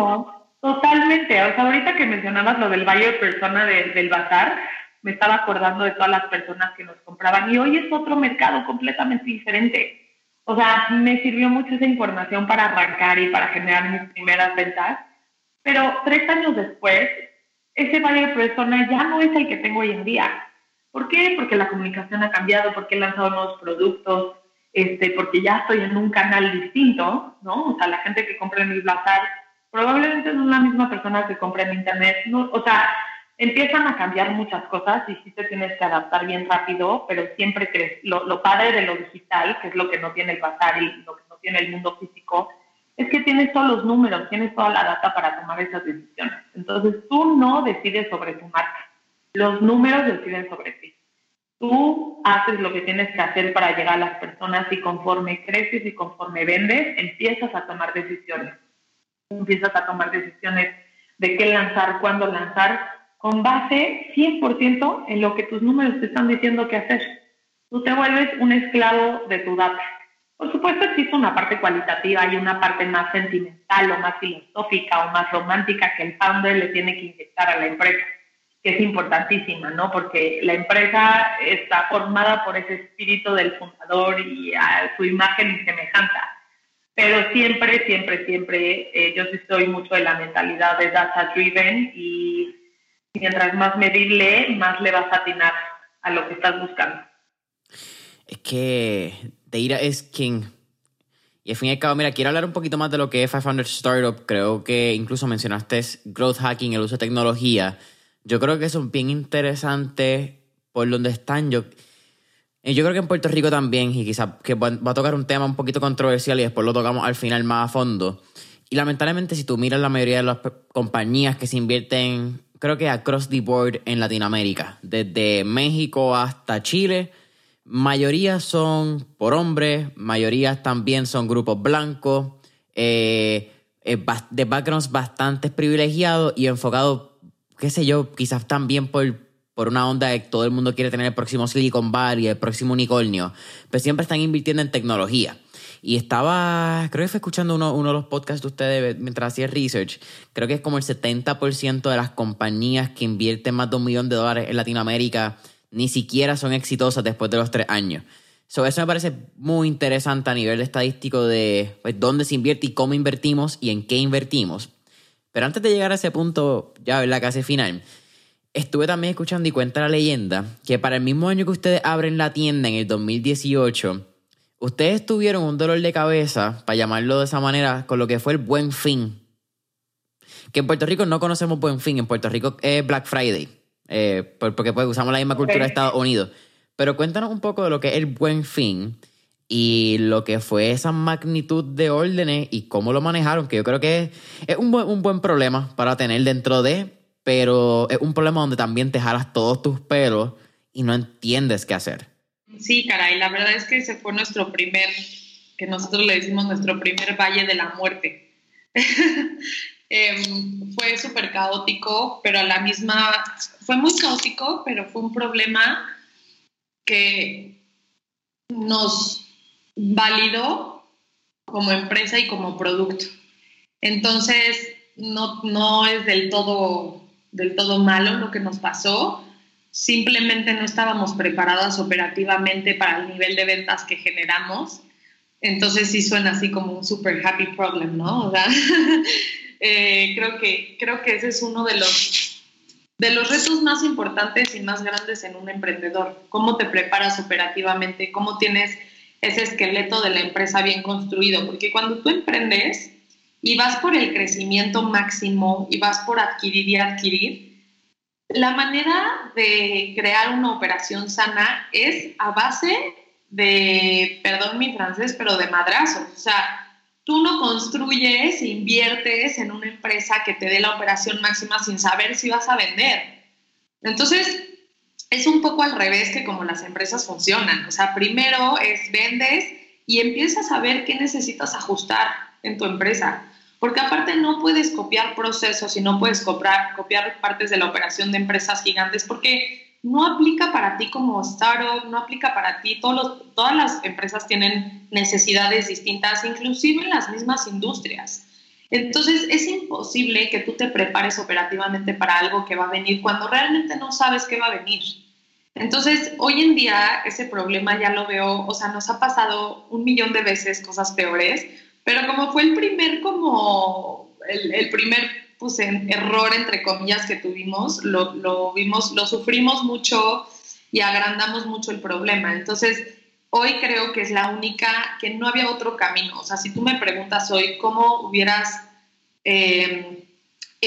Totalmente. O sea, ahorita que mencionabas lo del buyer persona del bazar, me estaba acordando de todas las personas que nos compraban y hoy es otro mercado completamente diferente. O sea, me sirvió mucho esa información para arrancar y para generar mis primeras ventas, pero tres años después, ese buyer persona ya no es el que tengo hoy en día. ¿Por qué? Porque la comunicación ha cambiado, porque he lanzado nuevos productos, este, porque ya estoy en un canal distinto, ¿no? O sea, la gente que compra en el bazar probablemente no es la misma persona que compra en internet, ¿no? O sea, empiezan a cambiar muchas cosas y sí te tienes que adaptar bien rápido, pero siempre crees, lo, lo padre de lo digital, que es lo que no tiene el bazar y lo que no tiene el mundo físico, es que tienes todos los números, tienes toda la data para tomar esas decisiones. Entonces tú no decides sobre tu marca, los números deciden sobre ti tú haces lo que tienes que hacer para llegar a las personas y conforme creces y conforme vendes, empiezas a tomar decisiones. Empiezas a tomar decisiones de qué lanzar, cuándo lanzar, con base 100% en lo que tus números te están diciendo que hacer. Tú te vuelves un esclavo de tu data. Por supuesto existe una parte cualitativa y una parte más sentimental o más filosófica o más romántica que el founder le tiene que inyectar a la empresa que es importantísima, ¿no? Porque la empresa está formada por ese espíritu del fundador y a su imagen y semejanza. Pero siempre, siempre, siempre, eh, yo sí mucho de la mentalidad de data driven y mientras más medible, más le vas a atinar a lo que estás buscando. Es que Deira es quien Y al fin y al cabo, mira, quiero hablar un poquito más de lo que es 500 Startup. Creo que incluso mencionaste growth hacking, el uso de tecnología. Yo creo que son bien interesantes por donde están. Yo, yo creo que en Puerto Rico también, y quizás que va a tocar un tema un poquito controversial y después lo tocamos al final más a fondo. Y lamentablemente, si tú miras la mayoría de las compañías que se invierten, creo que across the board en Latinoamérica, desde México hasta Chile, mayoría son por hombres, mayoría también son grupos blancos, eh, de backgrounds bastante privilegiados y enfocados, qué sé yo, quizás también por, por una onda de que todo el mundo quiere tener el próximo Silicon Valley, el próximo unicornio, pero siempre están invirtiendo en tecnología. Y estaba, creo que fue escuchando uno, uno de los podcasts de ustedes mientras hacía research. Creo que es como el 70% de las compañías que invierten más de un millón de dólares en Latinoamérica ni siquiera son exitosas después de los tres años. So, eso me parece muy interesante a nivel estadístico de pues, dónde se invierte y cómo invertimos y en qué invertimos. Pero antes de llegar a ese punto, ya la casi final, estuve también escuchando y cuenta la leyenda que para el mismo año que ustedes abren la tienda en el 2018, Ustedes tuvieron un dolor de cabeza, para llamarlo de esa manera, con lo que fue el buen fin. Que en Puerto Rico no conocemos buen fin, en Puerto Rico es Black Friday, eh, porque pues usamos la misma cultura de Estados Unidos. Pero cuéntanos un poco de lo que es el buen fin y lo que fue esa magnitud de órdenes y cómo lo manejaron, que yo creo que es, un, buen, un buen problema para tener dentro de, pero es un problema donde también te jalas todos tus pelos y no entiendes qué hacer. Sí, caray, la verdad es que ese fue nuestro primer, que nosotros le decimos nuestro primer valle de la muerte. Em, fue súper caótico, pero a la misma, fue muy caótico, pero fue un problema que nos validó como empresa y como producto. Entonces, no, no es del todo, del todo malo lo que nos pasó, simplemente no estábamos preparadas operativamente para el nivel de ventas que generamos. Entonces sí suena así como un super happy problem, ¿no? O sea, eh, creo, que, creo que ese es uno de los, de los retos más importantes y más grandes en un emprendedor. ¿Cómo te preparas operativamente? ¿Cómo tienes ese esqueleto de la empresa bien construido? Porque cuando tú emprendes y vas por el crecimiento máximo y vas por adquirir y adquirir, la manera de crear una operación sana es a base de, perdón mi francés, pero de madrazos. O sea, tú no construyes, inviertes en una empresa que te dé la operación máxima sin saber si vas a vender. Entonces, es un poco al revés que como las empresas funcionan. O sea, primero es vendes y empiezas a ver qué necesitas ajustar en tu empresa porque aparte no puedes copiar procesos y no puedes copiar, partes de la operación de empresas gigantes porque no aplica para ti como startup, no aplica para ti, todos todas las empresas tienen necesidades distintas, inclusive en las mismas industrias. Entonces es imposible que tú te prepares operativamente para algo que va a venir cuando realmente no sabes qué va a venir. Entonces, hoy en día ese problema ya lo veo, o sea, nos ha pasado un millón de veces cosas peores, pero como fue el primer, como, el, primer pues, error, entre comillas, que tuvimos, lo, lo, vimos, lo sufrimos mucho y agrandamos mucho el problema. Entonces, hoy creo que es la única, que no había otro camino. O sea, si tú me preguntas hoy cómo hubieras eh,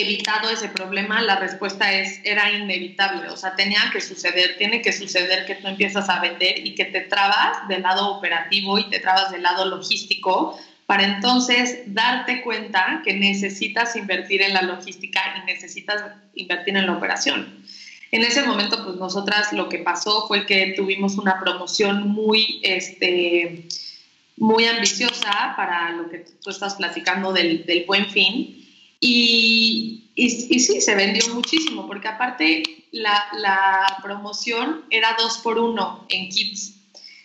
evitado ese problema, la respuesta es, era inevitable. O sea, tenía que suceder, tiene que suceder que tú empiezas a vender y que te trabas del lado operativo y te trabas del lado logístico para entonces darte cuenta que necesitas invertir en la logística y necesitas invertir en la operación. En ese momento, pues nosotras lo que pasó fue que tuvimos una promoción muy, este, muy ambiciosa para lo que tú estás platicando del, del buen fin. Y, sí, se vendió muchísimo, porque aparte la, la promoción era dos por uno en kits.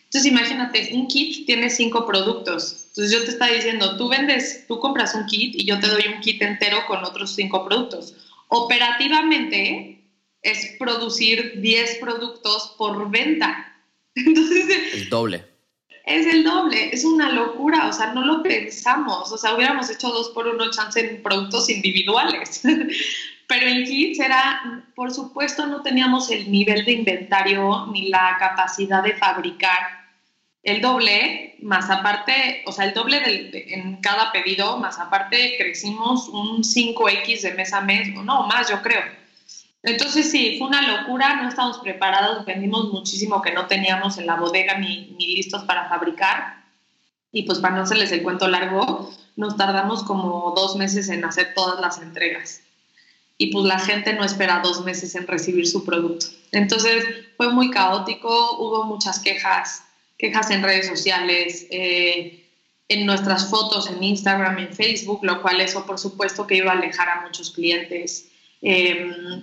Entonces imagínate, un kit tiene cinco productos. Entonces yo te estaba diciendo, tú vendes, tú compras un kit y yo te doy un kit entero con otros cinco productos. Operativamente es producir 10 productos por venta. Entonces, el doble. Es el doble, es una locura, o sea, no lo pensamos, o sea, hubiéramos hecho dos por uno chance en productos individuales, pero en kits era, por supuesto, no teníamos el nivel de inventario ni la capacidad de fabricar el doble, más aparte, o sea, el doble en cada pedido, más aparte crecimos un 5X de mes a mes, no, más yo creo. Entonces sí, fue una locura, no estábamos preparados, vendimos muchísimo que no teníamos en la bodega ni, ni listos para fabricar. Y pues para no hacerles el cuento largo, nos tardamos como dos meses en hacer todas las entregas. Y pues la gente no espera dos meses en recibir su producto. Entonces fue muy caótico, hubo muchas quejas, quejas en redes sociales, eh, en nuestras fotos en Instagram, en Facebook, lo cual eso por supuesto que iba a alejar a muchos clientes. Em,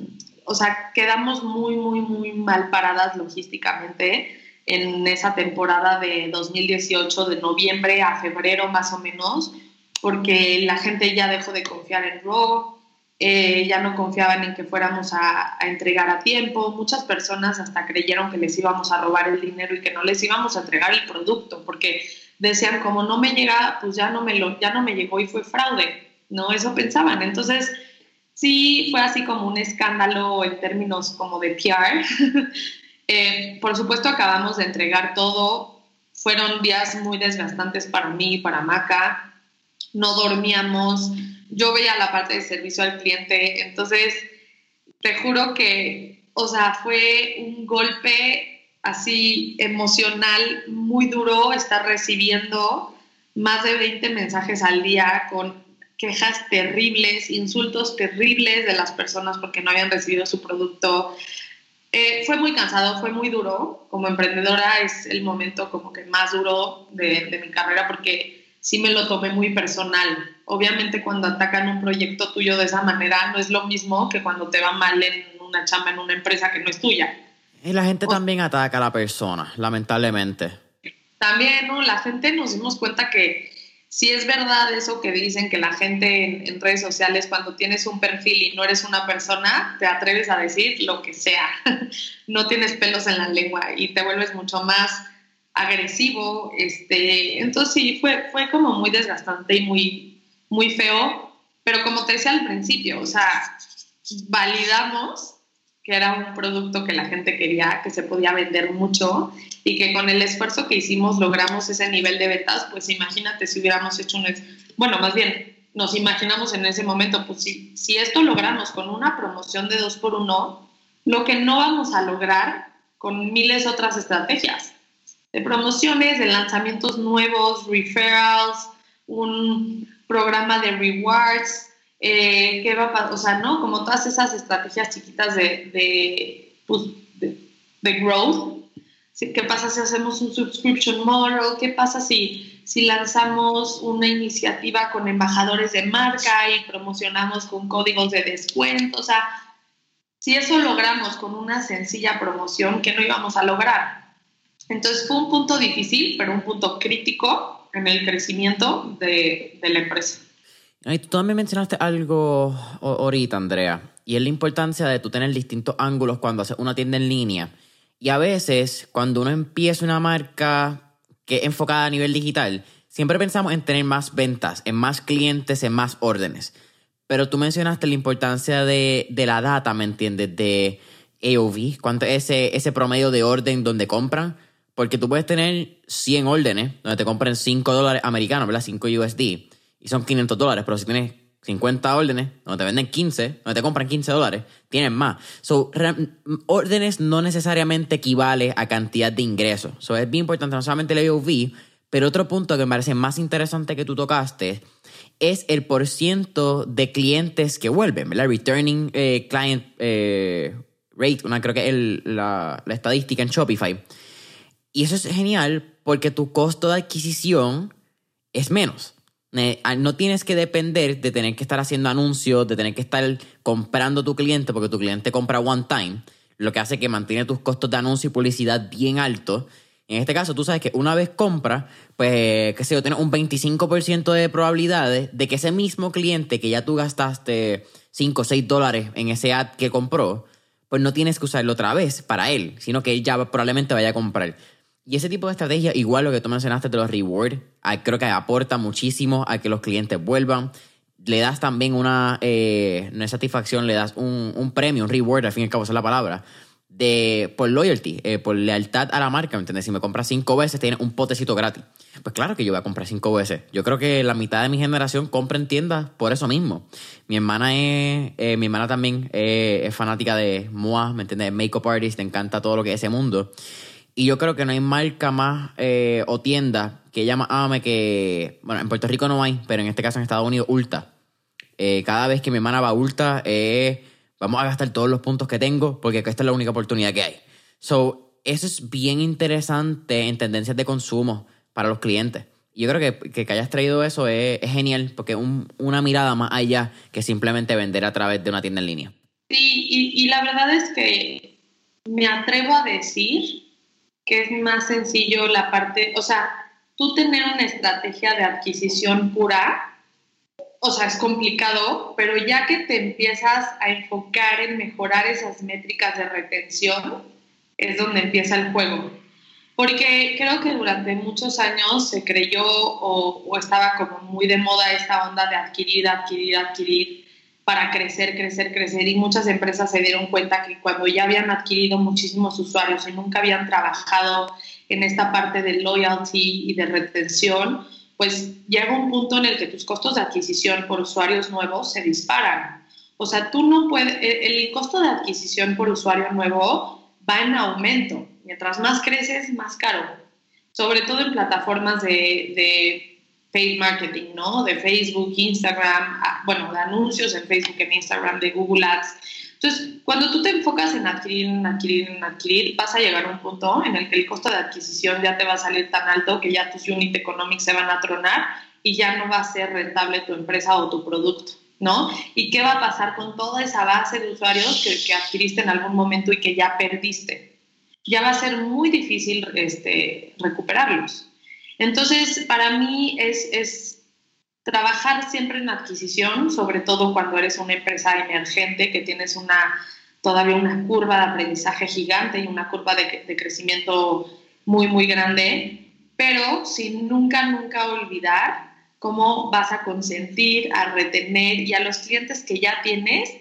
o sea, quedamos muy, muy, muy mal paradas logísticamente en esa temporada de 2018, de noviembre a febrero más o menos, porque la gente ya dejó de confiar en Raw, eh, ya no confiaban en que fuéramos a, a, entregar a tiempo, muchas personas hasta creyeron que les íbamos a robar el dinero y que no les íbamos a entregar el producto, porque decían, como no me llega, pues ya no me, lo, ya no me llegó y fue fraude, ¿no? Eso pensaban. Entonces, sí fue así como un escándalo en términos como de PR. eh, por supuesto, acabamos de entregar todo. Fueron días muy desgastantes para mí para Maca. No dormíamos. Yo veía la parte de servicio al cliente. Entonces, te juro que, o sea, fue un golpe así emocional muy duro estar recibiendo más de 20 mensajes al día con quejas terribles, insultos terribles de las personas porque no habían recibido su producto. Eh, fue muy cansado, fue muy duro. Como emprendedora es el momento como que más duro de, de, mi carrera porque sí me lo tomé muy personal. Obviamente cuando atacan un proyecto tuyo de esa manera no es lo mismo que cuando te va mal en una chamba en una empresa que no es tuya. Y la gente o, también ataca a la persona, lamentablemente. También, ¿no? La gente nos dimos cuenta que si es verdad eso que dicen que la gente en, en, redes sociales cuando tienes un perfil y no eres una persona, te atreves a decir lo que sea. no tienes pelos en la lengua y te vuelves mucho más agresivo. Este, entonces sí, fue, fue como muy desgastante y muy, muy feo. Pero como te decía al principio, o sea, validamos que era un producto que la gente quería, que se podía vender mucho y que con el esfuerzo que hicimos logramos ese nivel de ventas, pues imagínate si hubiéramos hecho un... Bueno, más bien, nos imaginamos en ese momento, pues si, si esto logramos con una promoción de dos por uno, lo que no vamos a lograr con miles otras estrategias de promociones, de lanzamientos nuevos, referrals, un programa de rewards, eh, qué va a pasar, o sea, ¿no? Como todas esas estrategias chiquitas de, de, pues, de, de growth. ¿Qué pasa si hacemos un subscription model? ¿Qué pasa si, si lanzamos una iniciativa con embajadores de marca y promocionamos con códigos de descuento? O sea, si eso logramos con una sencilla promoción, ¿qué no íbamos a lograr? Entonces fue un punto difícil, pero un punto crítico en el crecimiento de, de la empresa. Tú también mencionaste algo ahorita, Andrea, y es la importancia de tú tener distintos ángulos cuando haces una tienda en línea. Y a veces, cuando uno empieza una marca que es enfocada a nivel digital, siempre pensamos en tener más ventas, en más clientes, en más órdenes. Pero tú mencionaste la importancia de, de la data, ¿me entiendes? De AOV, cuánto es ese, ese promedio de orden donde compran. Porque tú puedes tener 100 órdenes donde te compren 5 dólares americanos, ¿verdad? 5 USD y son 500 dólares, pero si tienes 50 órdenes, donde te venden 15, donde te compran 15 dólares, tienes más. So, órdenes no necesariamente equivale a cantidad de ingresos. So, es bien importante, no solamente el AOV, pero otro punto que me parece más interesante que tú tocaste es el porciento de clientes que vuelven, ¿verdad? Returning eh, Client eh, Rate, una creo que es el, la, la estadística en Shopify. Y eso es genial porque tu costo de adquisición es menos. No tienes que depender de tener que estar haciendo anuncios, de tener que estar comprando tu cliente, porque tu cliente compra one time, lo que hace que mantiene tus costos de anuncio y publicidad bien altos. En este caso, tú sabes que una vez compra, pues, qué sé yo, tienes un 25% de probabilidades de que ese mismo cliente que ya tú gastaste 5 o 6 dólares en ese ad que compró, pues no tienes que usarlo otra vez para él, sino que él ya probablemente vaya a comprar. Y ese tipo de estrategia, igual lo que tú mencionaste de los rewards, creo que aporta muchísimo a que los clientes vuelvan. Le das también una, eh, no es satisfacción, le das un, un, premio, un reward, al fin y al cabo es la palabra, de, por loyalty, eh, por lealtad a la marca, ¿me entiendes? Si me compras cinco veces, tienes un potecito gratis. Pues claro que yo voy a comprar cinco veces. Yo creo que la mitad de mi generación compra en tiendas por eso mismo. Mi hermana es, eh, mi hermana también eh, es fanática de MOA, ¿me entiendes? Makeup artist, te encanta todo lo que es ese mundo. Y yo creo que no hay marca más o tienda que ella más ame que, bueno, en Puerto Rico no hay, pero en este caso en Estados Unidos, Ulta. cada vez que mi hermana va a Ulta, es Vamos a gastar todos los puntos que tengo porque esta es la única oportunidad que hay. So, eso es bien interesante en tendencias de consumo para los clientes. Yo creo que, que, hayas traído eso es, genial porque es una mirada más allá que simplemente vender a través de una tienda en línea. Sí, y, y la verdad es que me atrevo a decir que es más sencillo la parte, o sea, tú tener una estrategia de adquisición pura o sea, es complicado, pero ya que te empiezas a enfocar en mejorar esas métricas de retención, es donde empieza el juego. Porque creo que durante muchos años se creyó o, estaba como muy de moda esta onda de adquirir, adquirir, adquirir para crecer, crecer, crecer. Y muchas empresas se dieron cuenta que cuando ya habían adquirido muchísimos usuarios y nunca habían trabajado en esta parte de loyalty y de retención, pues llega un punto en el que tus costos de adquisición por usuarios nuevos se disparan. O sea, tú no puedes, el, costo de adquisición por usuario nuevo va en aumento. Mientras más creces, más caro. Sobre todo en plataformas de, de paid marketing, ¿no? De Facebook, Instagram, ah, bueno, de anuncios en Facebook, en Instagram, de Google Ads. Entonces, cuando tú te enfocas en adquirir, en adquirir, en adquirir, vas a llegar a un punto en el que el costo de adquisición ya te va a salir tan alto que ya tus unit economics se van a tronar y ya no va a ser rentable tu empresa o tu producto, ¿no? ¿Y qué va a pasar con toda esa base de usuarios que, que adquiriste en algún momento y que ya perdiste? Ya va a ser muy difícil este, recuperarlos. Entonces, para mí es, trabajar siempre en adquisición, sobre todo cuando eres una empresa emergente que tienes una todavía una curva de aprendizaje gigante y una curva de, de crecimiento muy, muy grande, pero sin nunca, nunca olvidar cómo vas a consentir, a retener y a los clientes que ya tienes,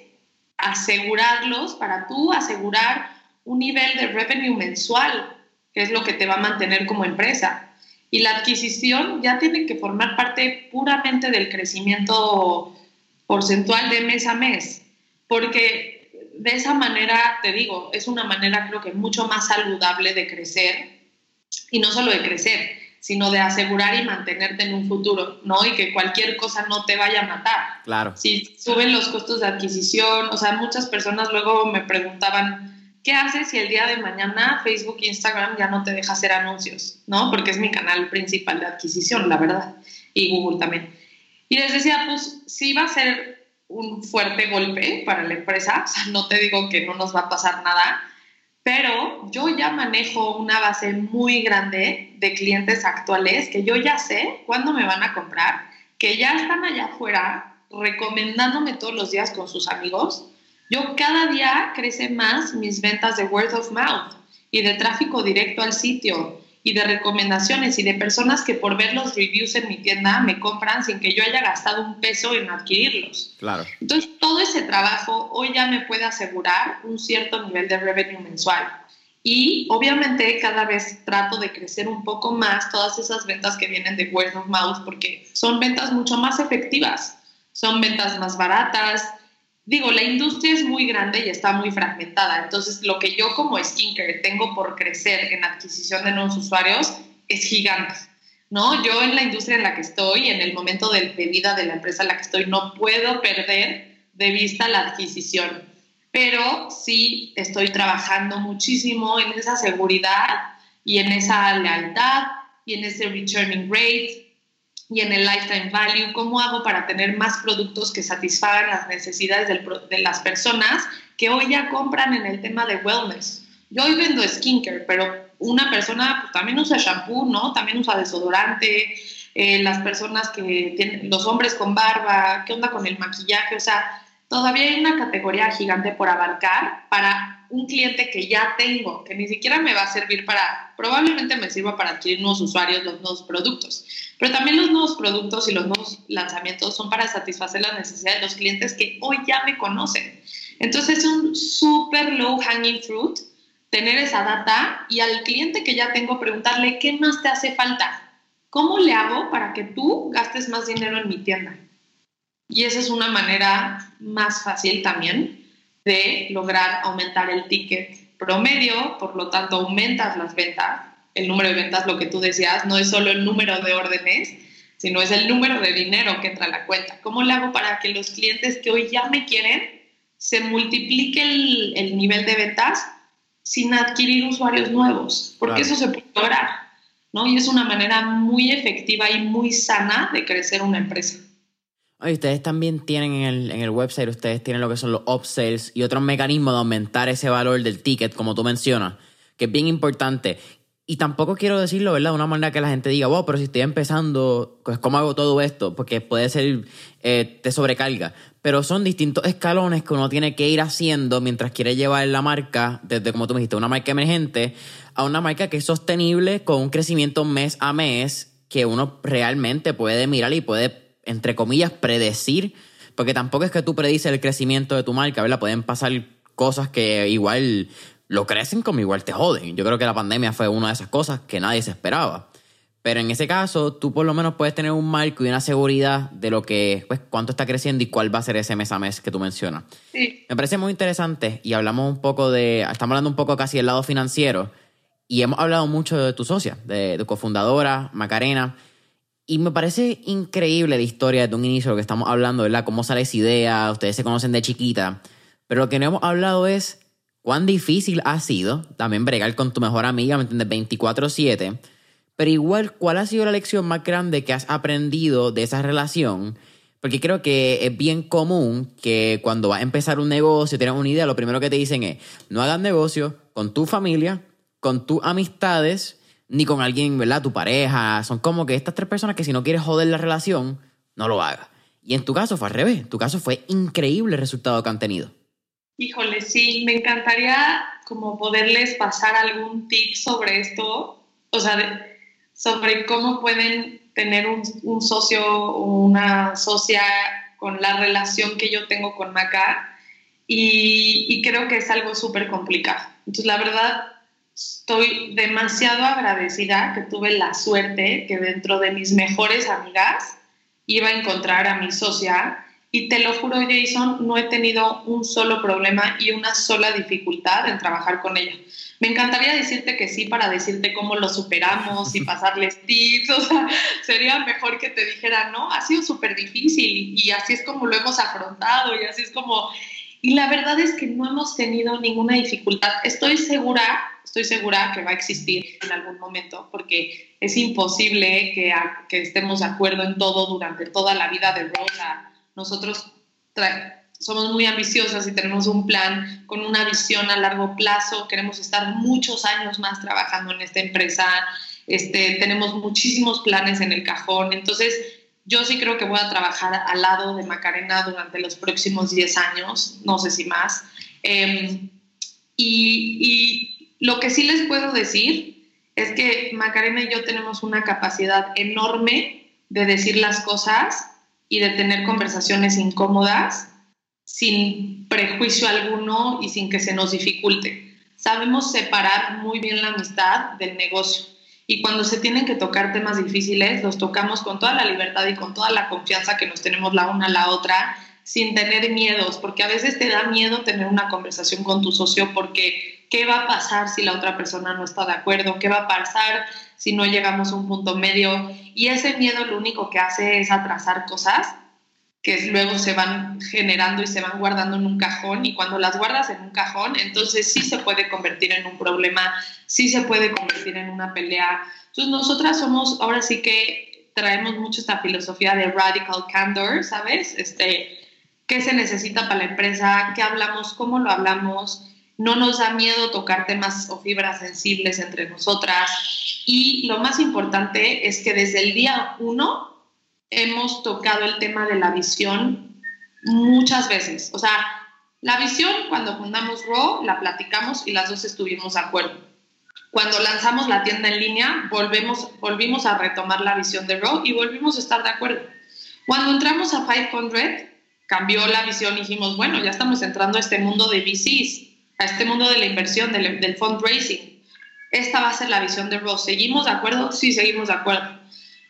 asegurarlos para tú asegurar un nivel de revenue mensual, que es lo que te va a mantener como empresa. Y la adquisición ya tiene que formar parte puramente del crecimiento porcentual de mes a mes, porque de esa manera, te digo, es una manera creo que mucho más saludable de crecer, y no solo de crecer, sino de asegurar y mantenerte en un futuro, ¿no? Y que cualquier cosa no te vaya a matar. Claro. Si suben los costos de adquisición, o sea, muchas personas luego me preguntaban, ¿qué haces si el día de mañana Facebook e Instagram ya no te deja hacer anuncios? ¿No? Porque es mi canal principal de adquisición, la verdad, y Google también. Y les decía, pues sí va a ser un fuerte golpe para la empresa, o sea, no te digo que no nos va a pasar nada, pero yo ya manejo una base muy grande de clientes actuales que yo ya sé cuándo me van a comprar, que ya están allá afuera recomendándome todos los días con sus amigos yo cada día crece más mis ventas de word of mouth y de tráfico directo al sitio y de recomendaciones y de personas que por ver los reviews en mi tienda me compran sin que yo haya gastado un peso en adquirirlos. Claro. Entonces, todo ese trabajo hoy ya me puede asegurar un cierto nivel de revenue mensual. Y obviamente cada vez trato de crecer un poco más todas esas ventas que vienen de word of mouth porque son ventas mucho más efectivas, son ventas más baratas, digo, la industria es muy grande y está muy fragmentada, entonces lo que yo como skincare tengo por crecer en adquisición de nuevos usuarios es gigante, ¿no? Yo en la industria en la que estoy, en el momento de, vida de la empresa en la que estoy, no puedo perder de vista la adquisición, pero sí estoy trabajando muchísimo en esa seguridad y en esa lealtad y en ese returning rate y en el lifetime value, cómo hago para tener más productos que satisfagan las necesidades de las personas que hoy ya compran en el tema de wellness. Yo hoy vendo skincare, pero una persona pues, también usa shampoo, ¿no? También usa desodorante, eh, las personas que tienen, los hombres con barba, ¿qué onda con el maquillaje? O sea, todavía hay una categoría gigante por abarcar para un cliente que ya tengo, que ni siquiera me va a servir para, probablemente me sirva para adquirir nuevos usuarios, los nuevos productos pero también los nuevos productos y los nuevos lanzamientos son para satisfacer las necesidades de los clientes que hoy ya me conocen. Entonces es un súper low hanging fruit tener esa data y al cliente que ya tengo preguntarle, ¿qué más te hace falta? ¿Cómo le hago para que tú gastes más dinero en mi tienda? Y esa es una manera más fácil también de lograr aumentar el ticket promedio, por lo tanto aumentas las ventas. El número de ventas, lo que tú decías, no es solo el número de órdenes, sino es el número de dinero que entra a la cuenta. ¿Cómo le hago para que los clientes que hoy ya me quieren se multiplique el, nivel de ventas sin adquirir usuarios nuevos? Porque eso se puede lograr, ¿no? Y es una manera muy efectiva y muy sana de crecer una empresa. Ustedes también tienen en el, en el website, ustedes tienen lo que son los upsells y otros mecanismos de aumentar ese valor del ticket, como tú mencionas, que es bien importante. Y tampoco quiero decirlo, ¿verdad? De una manera que la gente diga, wow, pero si estoy empezando, pues ¿cómo hago todo esto? Porque puede ser, eh, te sobrecarga. Pero son distintos escalones que uno tiene que ir haciendo mientras quiere llevar la marca, desde como tú me dijiste, una marca emergente a una marca que es sostenible con un crecimiento mes a mes que uno realmente puede mirar y puede entre comillas, predecir, porque tampoco es que tú predices el crecimiento de tu marca, ¿verdad? Pueden pasar cosas que igual lo crecen como igual te joden. Yo creo que la pandemia fue una de esas cosas que nadie se esperaba. Pero en ese caso, tú por lo menos puedes tener un marco y una seguridad de lo que, pues, cuánto está creciendo y cuál va a ser ese mes a mes que tú mencionas. Sí. Me parece muy interesante y hablamos un poco de, estamos hablando un poco casi del lado financiero y hemos hablado mucho de tu socia, de tu cofundadora, Macarena. Y me parece increíble la historia desde un inicio, lo que estamos hablando, ¿verdad? Cómo sale esa idea, ustedes se conocen de chiquita. Pero lo que no hemos hablado es cuán difícil ha sido también bregar con tu mejor amiga, ¿me entiendes? 24-7. Pero igual, ¿cuál ha sido la lección más grande que has aprendido de esa relación? Porque creo que es bien común que cuando vas a empezar un negocio, tienes una idea, lo primero que te dicen es, no hagas negocio con tu familia, con tus amistades ni con alguien, ¿verdad? Tu pareja. Son como que estas tres personas que si no quieres joder la relación, no lo hagas. Y en tu caso fue al revés. En tu caso fue increíble el resultado que han tenido. Híjole, sí, me encantaría como poderles pasar algún tip sobre esto, o sea, sobre cómo pueden tener un, socio o una socia con la relación que yo tengo con Maca y, y creo que es algo súper complicado. Entonces, la verdad, estoy demasiado agradecida que tuve la suerte que dentro de mis mejores amigas iba a encontrar a mi socia y te lo juro Jason, no he tenido un solo problema y una sola dificultad en trabajar con ella. Me encantaría decirte que sí para decirte cómo lo superamos y pasarles tips, o sea, sería mejor que te dijera, no, ha sido súper difícil y así es como lo hemos afrontado y así es como... Y la verdad es que no hemos tenido ninguna dificultad. Estoy segura estoy segura que va a existir en algún momento, porque es imposible que, que estemos de acuerdo en todo durante toda la vida de Rosa. Nosotros somos muy ambiciosas y tenemos un plan con una visión a largo plazo. Queremos estar muchos años más trabajando en esta empresa. Este, tenemos muchísimos planes en el cajón. Entonces, yo sí creo que voy a trabajar al lado de Macarena durante los próximos 10 años, no sé si más. Em, y, y lo que sí les puedo decir es que Macarena y yo tenemos una capacidad enorme de decir las cosas y de tener conversaciones incómodas sin prejuicio alguno y sin que se nos dificulte. Sabemos separar muy bien la amistad del negocio y cuando se tienen que tocar temas difíciles, los tocamos con toda la libertad y con toda la confianza que nos tenemos la una a la otra, sin tener miedos, porque a veces te da miedo tener una conversación con tu socio porque qué va a pasar si la otra persona no está de acuerdo, qué va a pasar si no llegamos a un punto medio. Y ese miedo lo único que hace es atrasar cosas que luego se van generando y se van guardando en un cajón y cuando las guardas en un cajón, entonces sí se puede convertir en un problema, sí se puede convertir en una pelea. Entonces nosotras somos, ahora sí que traemos mucho esta filosofía de radical candor, ¿sabes? Este, ¿Qué se necesita para la empresa? ¿Qué hablamos? ¿Cómo lo hablamos? No nos da miedo tocar temas o fibras sensibles entre nosotras. Y lo más importante es que desde el día uno hemos tocado el tema de la visión muchas veces. O sea, la visión cuando fundamos Raw la platicamos y las dos estuvimos de acuerdo. Cuando lanzamos la tienda en línea, volvemos, volvimos a retomar la visión de Raw y volvimos a estar de acuerdo. Cuando entramos a 500, cambió la visión y dijimos, bueno, ya estamos entrando a este mundo de VCs a este mundo de la inversión, del, del fundraising. Esta va a ser la visión de Ross. ¿Seguimos de acuerdo? Sí, seguimos de acuerdo.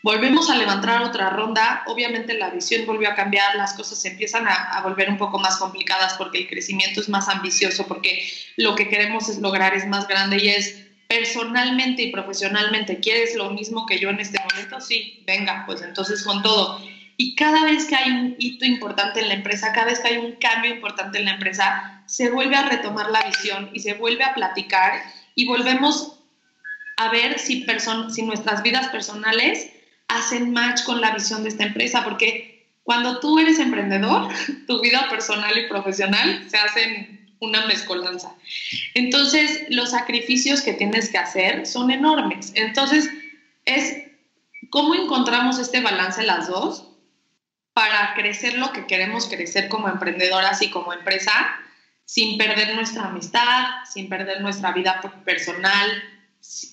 Volvemos a levantar otra ronda, obviamente la visión volvió a cambiar, las cosas se empiezan a, a, volver un poco más complicadas porque el crecimiento es más ambicioso, porque lo que queremos es lograr es más grande y es personalmente y profesionalmente, ¿quieres lo mismo que yo en este momento? Sí, venga, pues entonces con todo. Y cada vez que hay un hito importante en la empresa, cada vez que hay un cambio importante en la empresa, se vuelve a retomar la visión y se vuelve a platicar y volvemos a ver si, si nuestras vidas personales hacen match con la visión de esta empresa, porque cuando tú eres emprendedor, tu vida personal y profesional se hacen una mezcolanza. Entonces, los sacrificios que tienes que hacer son enormes. Entonces, es cómo encontramos este balance las dos para crecer lo que queremos crecer como emprendedoras y como empresa, sin perder nuestra amistad, sin perder nuestra vida personal.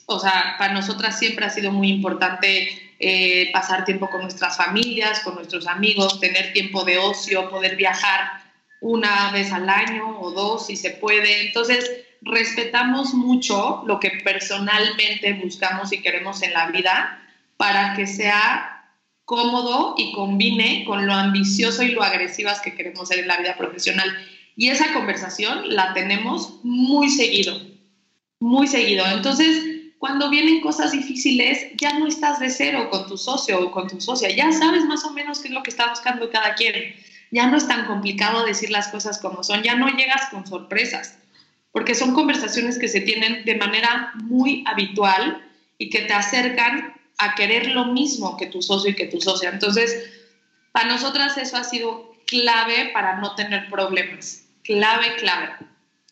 O sea, para nosotras siempre ha sido muy importante eh, pasar tiempo con nuestras familias, con nuestros amigos, tener tiempo de ocio, poder viajar una vez al año o dos si se puede. Entonces, respetamos mucho lo que personalmente buscamos y queremos en la vida para que sea cómodo y combine con lo ambicioso y lo agresivas que queremos ser en la vida profesional. Y esa conversación la tenemos muy seguido, muy seguido. Entonces, cuando vienen cosas difíciles, ya no estás de cero con tu socio o con tu socia, ya sabes más o menos qué es lo que está buscando cada quien ya no es tan complicado decir las cosas como son, ya no llegas con sorpresas, porque son conversaciones que se tienen de manera muy habitual y que te acercan a querer lo mismo que tu socio y que tu socia. Entonces, para nosotras eso ha sido clave para no tener problemas, clave, clave.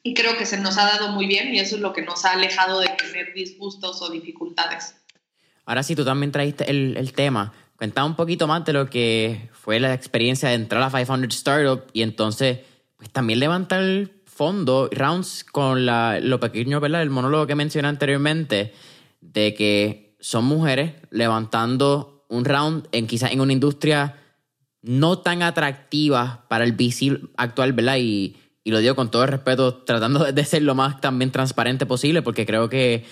Y creo que se nos ha dado muy bien y eso es lo que nos ha alejado de tener disgustos o dificultades. Ahora sí, tú también traíste el, el tema Cuenta un poquito más de lo que fue la experiencia de entrar a 500 Startup y entonces pues también levantar fondo, rounds con la, lo pequeño, ¿verdad? El monólogo que mencioné anteriormente de que son mujeres levantando un round en quizás en una industria no tan atractiva para el VC actual, ¿verdad? Y, y lo digo con todo el respeto, tratando de ser lo más también transparente posible, porque creo que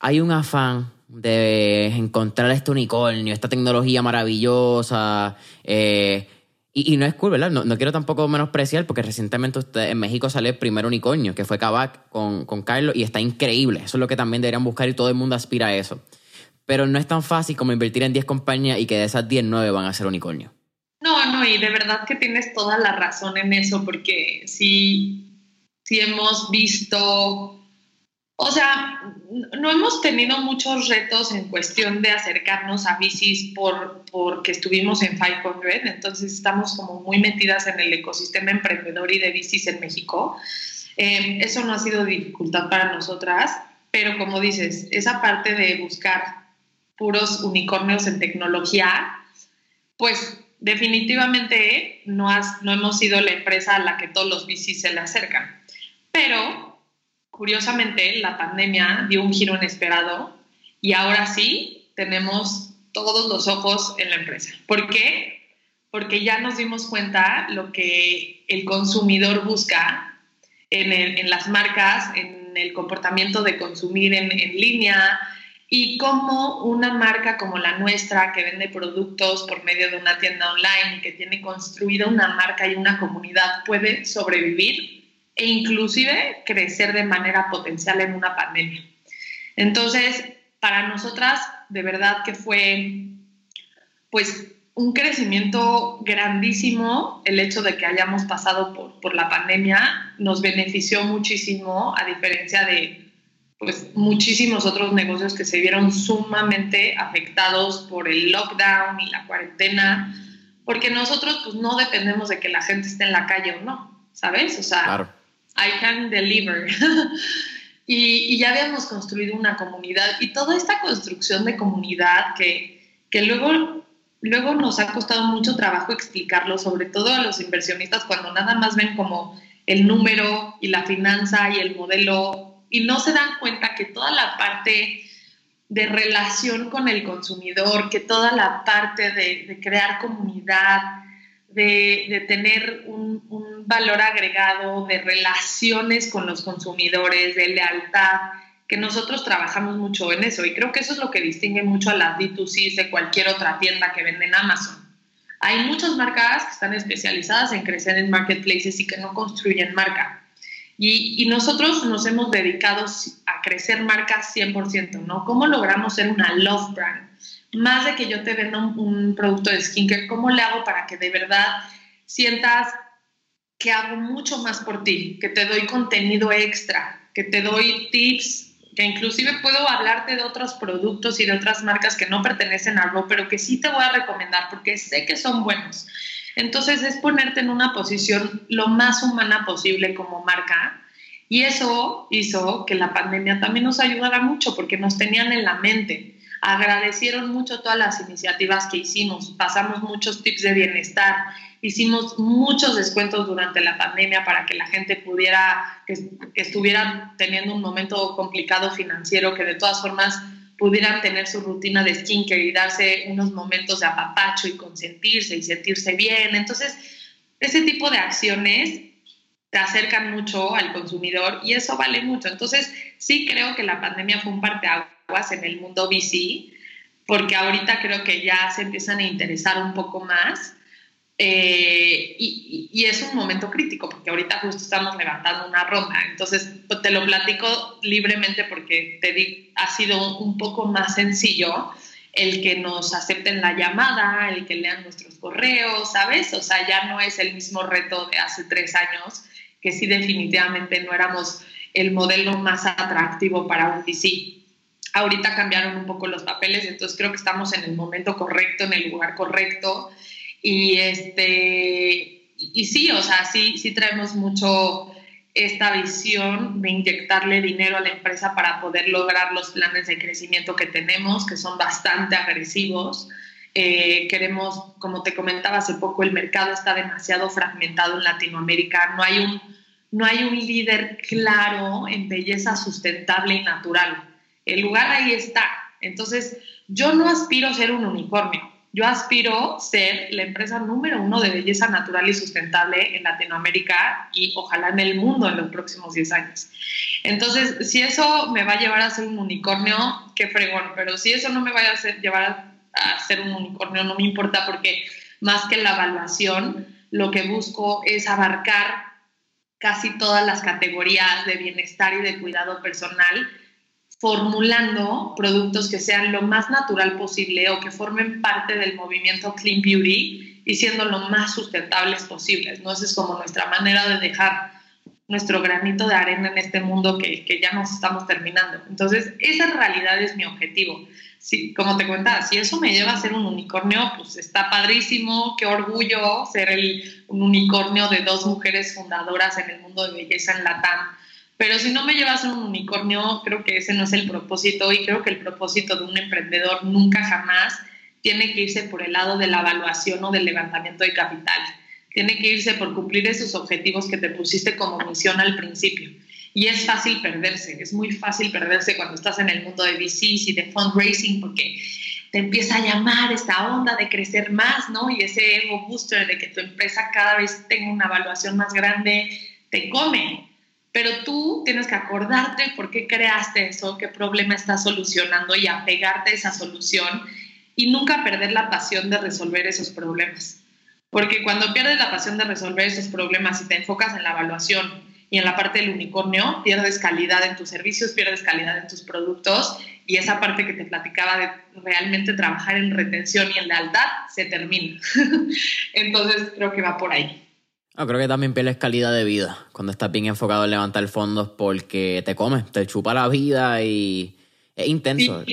hay un afán de encontrar este unicornio, esta tecnología maravillosa. Eh, y, no es cool, ¿verdad? No, quiero tampoco menospreciar, porque recientemente usted, en México salió el primer unicornio, que fue Kavak con, con Carlos, y está increíble. Eso es lo que también deberían buscar y todo el mundo aspira a eso. Pero no es tan fácil como invertir en 10 compañías y que de esas 10, 9 van a ser unicornio. No, no, y de verdad que tienes toda la razón en eso, porque si, si hemos visto o sea, no hemos tenido muchos retos en cuestión de acercarnos a bicis por, porque estuvimos en 500, entonces estamos como muy metidas en el ecosistema emprendedor y de bicis en México. Eh, eso no ha sido dificultad para nosotras, pero como dices, esa parte de buscar puros unicornios en tecnología, pues definitivamente no, has, no hemos sido la empresa a la que todos los bicis se le acercan. Pero curiosamente, la pandemia dio un giro inesperado y ahora sí tenemos todos los ojos en la empresa. ¿Por qué? Porque ya nos dimos cuenta lo que el consumidor busca en, las marcas, en el comportamiento de consumir en, en línea y cómo una marca como la nuestra, que vende productos por medio de una tienda online y que tiene construida una marca y una comunidad, puede sobrevivir e inclusive crecer de manera potencial en una pandemia. Entonces, para nosotras, de verdad que fue, pues, un crecimiento grandísimo el hecho de que hayamos pasado por, por la pandemia, nos benefició muchísimo, a diferencia de pues muchísimos otros negocios que se vieron sumamente afectados por el lockdown y la cuarentena, porque nosotros pues no dependemos de que la gente esté en la calle o no, ¿sabes? O sea, claro. I can deliver. y, ya habíamos construido una comunidad y toda esta construcción de comunidad que, que luego, luego nos ha costado mucho trabajo explicarlo, sobre todo a los inversionistas cuando nada más ven como el número y la finanza y el modelo y no se dan cuenta que toda la parte de relación con el consumidor, que toda la parte de, crear comunidad, de, tener un, un valor agregado de relaciones con los consumidores, de lealtad, que nosotros trabajamos mucho en eso y creo que eso es lo que distingue mucho a las D2C de cualquier otra tienda que vende en Amazon. Hay muchas marcas que están especializadas en crecer en marketplaces y que no construyen marca. Y, nosotros nos hemos dedicado a crecer marcas 100%, ¿no? ¿Cómo logramos ser una love brand? Más de que yo te venda un, producto de skincare, ¿cómo le hago para que de verdad sientas que hago mucho más por ti, que te doy contenido extra, que te doy tips que inclusive puedo hablarte de otros productos y de otras marcas que no pertenecen a Raw, pero que sí te voy a recomendar porque sé que son buenos. Entonces es ponerte en una posición lo más humana posible como marca y eso hizo que la pandemia también nos ayudara mucho porque nos tenían en la mente. Agradecieron mucho todas las iniciativas que hicimos, pasamos muchos tips de bienestar, Hicimos muchos descuentos durante la pandemia para que la gente pudiera, que, estuviera teniendo un momento complicado financiero, que de todas formas pudieran tener su rutina de skincare y darse unos momentos de apapacho y consentirse y sentirse bien. Entonces, ese tipo de acciones te acercan mucho al consumidor y eso vale mucho. Entonces, sí creo que la pandemia fue un parteaguas en el mundo VC, porque ahorita creo que ya se empiezan a interesar un poco más eh, y, es un momento crítico porque ahorita justo estamos levantando una ronda. Entonces, pues, te lo platico libremente porque te di, ha sido un poco más sencillo el que nos acepten la llamada, el que lean nuestros correos, ¿sabes? O sea, ya no es el mismo reto de hace tres años, que sí definitivamente no éramos el modelo más atractivo para un DC. Ahorita cambiaron un poco los papeles, entonces creo que estamos en el momento correcto, en el lugar correcto y, este, y sí, o sea, sí, sí traemos mucho esta visión de inyectarle dinero a la empresa para poder lograr los planes de crecimiento que tenemos, que son bastante agresivos. Eh, queremos, como te comentaba hace poco, el mercado está demasiado fragmentado en Latinoamérica, no hay un, no hay un líder claro en belleza sustentable y natural. El lugar ahí está. Entonces, yo no aspiro a ser un unicornio, yo aspiro ser la empresa número uno de belleza natural y sustentable en Latinoamérica y ojalá en el mundo en los próximos 10 años. Entonces, si eso me va a llevar a ser un unicornio, qué fregón, pero si eso no me va a hacer, llevar a, ser un unicornio, no me importa porque más que la evaluación, lo que busco es abarcar casi todas las categorías de bienestar y de cuidado personal formulando productos que sean lo más natural posible o que formen parte del movimiento Clean Beauty y siendo lo más sustentables posibles. ¿no? Esa es como nuestra manera de dejar nuestro granito de arena en este mundo que, que ya nos estamos terminando. Entonces, esa realidad es mi objetivo. Sí, como te contaba, si eso me lleva a ser un unicornio, pues está padrísimo, qué orgullo ser el, un unicornio de dos mujeres fundadoras en el mundo de belleza en Latam pero si no me llevas a un unicornio, creo que ese no es el propósito y creo que el propósito de un emprendedor nunca jamás tiene que irse por el lado de la evaluación o del levantamiento de capital. Tiene que irse por cumplir esos objetivos que te pusiste como misión al principio. Y es fácil perderse, es muy fácil perderse cuando estás en el mundo de VCs y de fundraising porque te empieza a llamar esta onda de crecer más, ¿no? Y ese ego booster de que tu empresa cada vez tenga una evaluación más grande, te come pero tú tienes que acordarte por qué creaste eso, qué problema estás solucionando y apegarte a esa solución y nunca perder la pasión de resolver esos problemas. Porque cuando pierdes la pasión de resolver esos problemas y te enfocas en la evaluación y en la parte del unicornio, pierdes calidad en tus servicios, pierdes calidad en tus productos y esa parte que te platicaba de realmente trabajar en retención y en lealtad se termina. Entonces creo que va por ahí creo que también pierdes calidad de vida cuando estás bien enfocado en levantar fondos porque te comes, te chupa la vida y es intenso.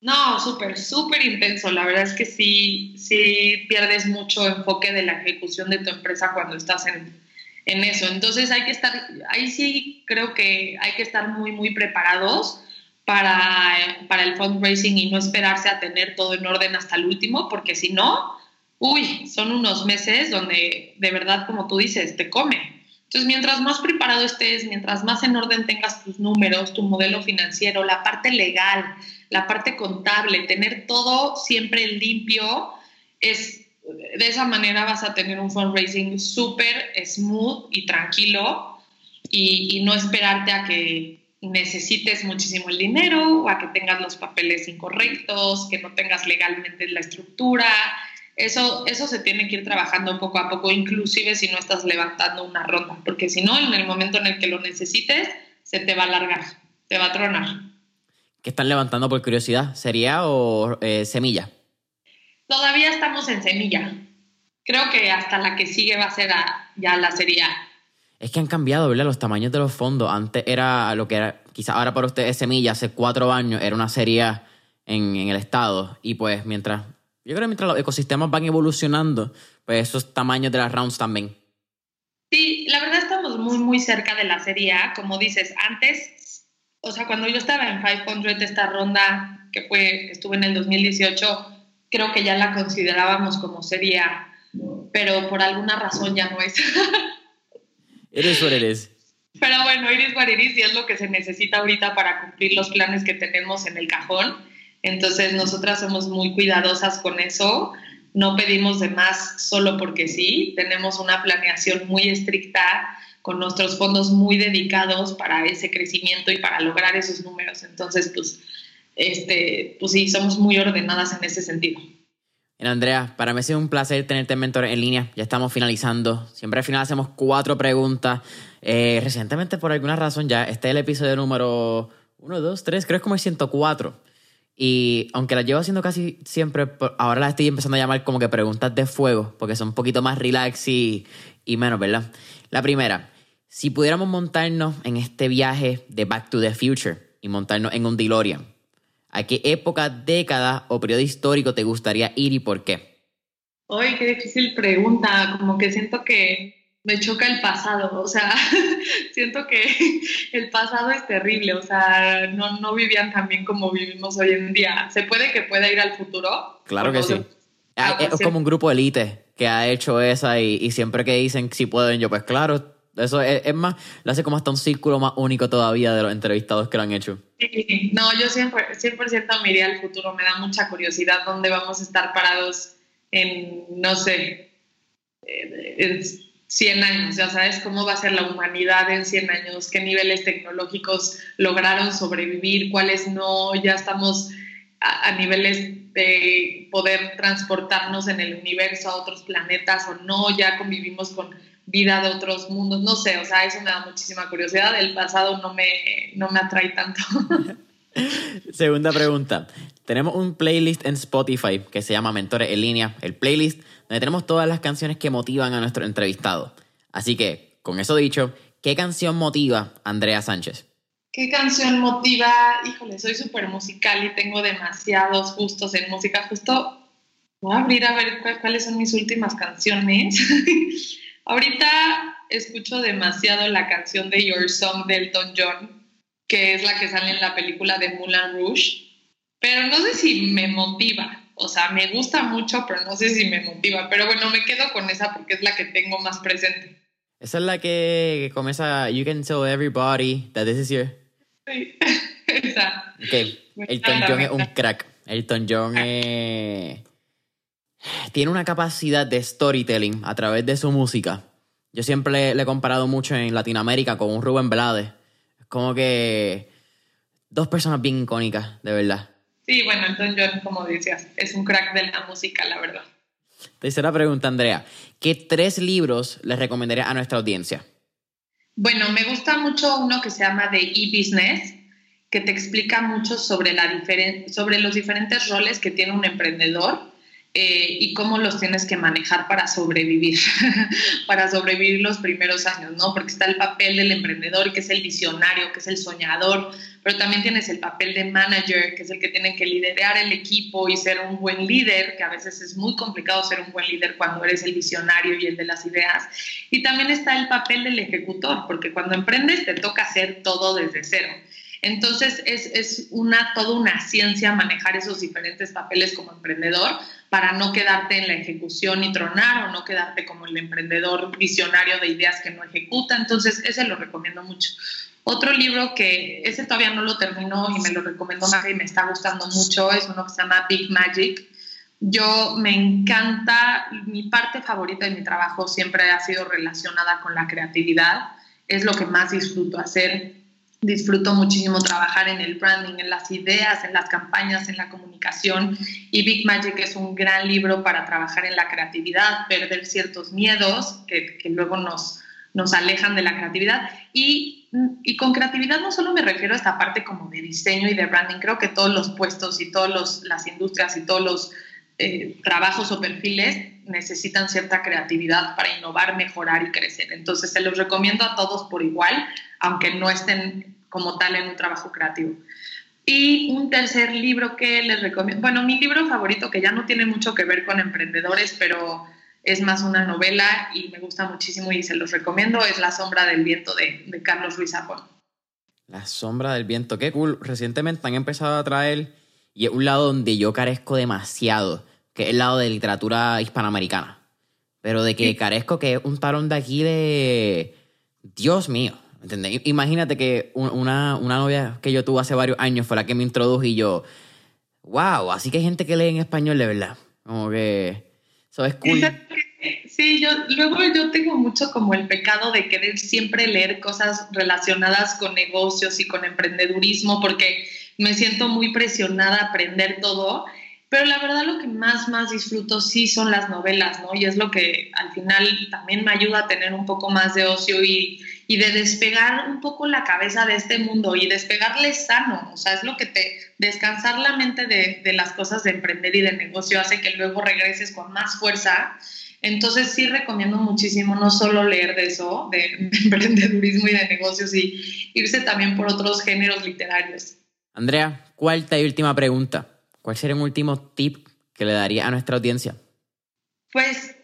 No, súper, súper intenso. La verdad es que sí, sí pierdes mucho enfoque de la ejecución de tu empresa cuando estás en, en eso. Entonces hay que estar, ahí sí creo que hay que estar muy, muy preparados para, para el fundraising y no esperarse a tener todo en orden hasta el último, porque si no, uy, son unos meses donde de verdad, como tú dices, te come. Entonces, mientras más preparado estés, mientras más en orden tengas tus números, tu modelo financiero, la parte legal, la parte contable, tener todo siempre limpio, es, de esa manera vas a tener un fundraising súper smooth y tranquilo y, y no esperarte a que necesites muchísimo el dinero o a que tengas los papeles incorrectos, que no tengas legalmente la estructura. Eso, eso se tiene que ir trabajando poco a poco, inclusive si no estás levantando una ronda, porque si no, en el momento en el que lo necesites, se te va a alargar, te va a tronar. ¿Qué están levantando por curiosidad? ¿Sería o eh, semilla? Todavía estamos en semilla. Creo que hasta la que sigue va a ser ya la serie Es que han cambiado, ¿verdad? Los tamaños de los fondos. Antes era lo que era, quizás ahora para usted es semilla, hace cuatro años era una serie en, en el estado. Y pues mientras, yo creo que mientras los ecosistemas van evolucionando, pues esos tamaños de las rounds también. Sí, la verdad estamos muy, muy cerca de la serie A. Como dices, antes, o sea, cuando yo estaba en 500, esta ronda que fue, estuve en el 2018, creo que ya la considerábamos como serie A, pero por alguna razón ya no es. eres what eres. Pero bueno, iris what iris y es lo que se necesita ahorita para cumplir los planes que tenemos en el cajón. Entonces, nosotras somos muy cuidadosas con eso no pedimos de más solo porque sí, tenemos una planeación muy estricta con nuestros fondos muy dedicados para ese crecimiento y para lograr esos números. Entonces, pues, este, pues sí, somos muy ordenadas en ese sentido. Andrea, para mí ha sido un placer tenerte en Mentor en línea. Ya estamos finalizando. Siempre al final hacemos cuatro preguntas. Eh, recientemente, por alguna razón, ya este es el episodio número 1, 2, 3, creo que es como el 104. Y aunque las llevo haciendo casi siempre, ahora las estoy empezando a llamar como que preguntas de fuego, porque son un poquito más relax y, y menos, ¿verdad? La primera, si pudiéramos montarnos en este viaje de Back to the Future y montarnos en un DeLorean, ¿a qué época, década o periodo histórico te gustaría ir y por qué? Ay, qué difícil pregunta. Como que siento que me choca el pasado, o sea, siento que el pasado es terrible, o sea, no, no vivían tan bien como vivimos hoy en día. ¿Se puede que pueda ir al futuro? Claro que sí. Ah, es como un grupo elite que ha hecho esa y, siempre que dicen si pueden, yo pues claro, eso es, más, lo hace como hasta un círculo más único todavía de los entrevistados que lo han hecho. Sí, no, yo siempre, 100% me iría al futuro, me da mucha curiosidad dónde vamos a estar parados en, no sé, en, 100 años, ya sabes cómo va a ser la humanidad en 100 años, qué niveles tecnológicos lograron sobrevivir, cuáles no, ya estamos a, niveles de poder transportarnos en el universo a otros planetas o no, ya convivimos con vida de otros mundos, no sé, o sea, eso me da muchísima curiosidad, el pasado no me, no me atrae tanto. Segunda pregunta. Tenemos un playlist en Spotify que se llama Mentores en línea, el playlist donde tenemos todas las canciones que motivan a nuestro entrevistado. Así que, con eso dicho, ¿qué canción motiva Andrea Sánchez? ¿Qué canción motiva? Híjole, soy súper musical y tengo demasiados gustos en música. Justo voy a abrir a ver cuáles son mis últimas canciones. Ahorita escucho demasiado la canción de Your Song de Elton John, que es la que sale en la película de Moulin Rouge, pero no sé si me motiva o sea, me gusta mucho, pero no sé si me motiva. Pero bueno, me quedo con esa porque es la que tengo más presente. Esa es la que comienza, You can tell everybody that this is your... Sí, esa. Ok, Elton John es un crack. Elton John tiene una capacidad de storytelling a través de su música. Yo siempre le, he comparado mucho en Latinoamérica con un Rubén Blades. Es como que dos personas bien icónicas, de verdad. Sí, bueno, entonces John, como decías, es un crack de la música, la verdad. Tercera pregunta, Andrea. ¿Qué tres libros les recomendaría a nuestra audiencia? Bueno, me gusta mucho uno que se llama The E-Business, que te explica mucho sobre, la sobre los diferentes roles que tiene un emprendedor eh, y cómo los tienes que manejar para sobrevivir, para sobrevivir los primeros años, ¿no? Porque está el papel del emprendedor, que es el visionario, que es el soñador, pero también tienes el papel de manager, que es el que tiene que liderar el equipo y ser un buen líder, que a veces es muy complicado ser un buen líder cuando eres el visionario y el de las ideas. Y también está el papel del ejecutor, porque cuando emprendes te toca hacer todo desde cero. Entonces es, es una, toda una ciencia manejar esos diferentes papeles como emprendedor para no quedarte en la ejecución y tronar o no quedarte como el emprendedor visionario de ideas que no ejecuta. Entonces ese lo recomiendo mucho. Otro libro que ese todavía no lo termino y me lo recomiendo más y me está gustando mucho es uno que se llama Big Magic yo me encanta, mi parte favorita de mi trabajo siempre ha sido relacionada con la creatividad, es lo que más disfruto hacer. Disfruto muchísimo trabajar en el branding, en las ideas, en las campañas, en la comunicación. Y Big Magic es un gran libro para trabajar en la creatividad, perder ciertos miedos que, que luego nos, nos alejan de la creatividad. Y, y, con creatividad no solo me refiero a esta parte como de diseño y de branding, creo que todos los puestos y todas las industrias y todos los eh, trabajos o perfiles necesitan cierta creatividad para innovar, mejorar y crecer. Entonces, se los recomiendo a todos por igual, aunque no estén como tal en un trabajo creativo. Y un tercer libro que les recomiendo, bueno, mi libro favorito, que ya no tiene mucho que ver con emprendedores, pero es más una novela y me gusta muchísimo y se los recomiendo, es La sombra del viento de, de Carlos Ruiz Zafón. La sombra del viento, qué cool. Recientemente han empezado a traer, y es un lado donde yo carezco demasiado, que es el lado de literatura hispanoamericana. Pero de que carezco que es un talón de aquí de... Dios mío, ¿entendés? Imagínate que una, una novia que yo tuve hace varios años fue la que me introdujo y yo... Wow, así que hay gente que lee en español de verdad. Como que... Eso es cool. Sí, yo luego yo tengo mucho como el pecado de querer siempre leer cosas relacionadas con negocios y con emprendedurismo porque me siento muy presionada a aprender todo pero la verdad lo que más, más disfruto sí son las novelas, ¿no? Y es lo que al final también me ayuda a tener un poco más de ocio y, y de despegar un poco la cabeza de este mundo y despegarle sano. O sea, es lo que te... Descansar la mente de, de las cosas de emprender y de negocio hace que luego regreses con más fuerza. Entonces sí recomiendo muchísimo no solo leer de eso, de, de emprendedurismo y de negocios, y irse también por otros géneros literarios. Andrea, cuarta y última pregunta. ¿Cuál sería un último tip que le daría a nuestra audiencia? Pues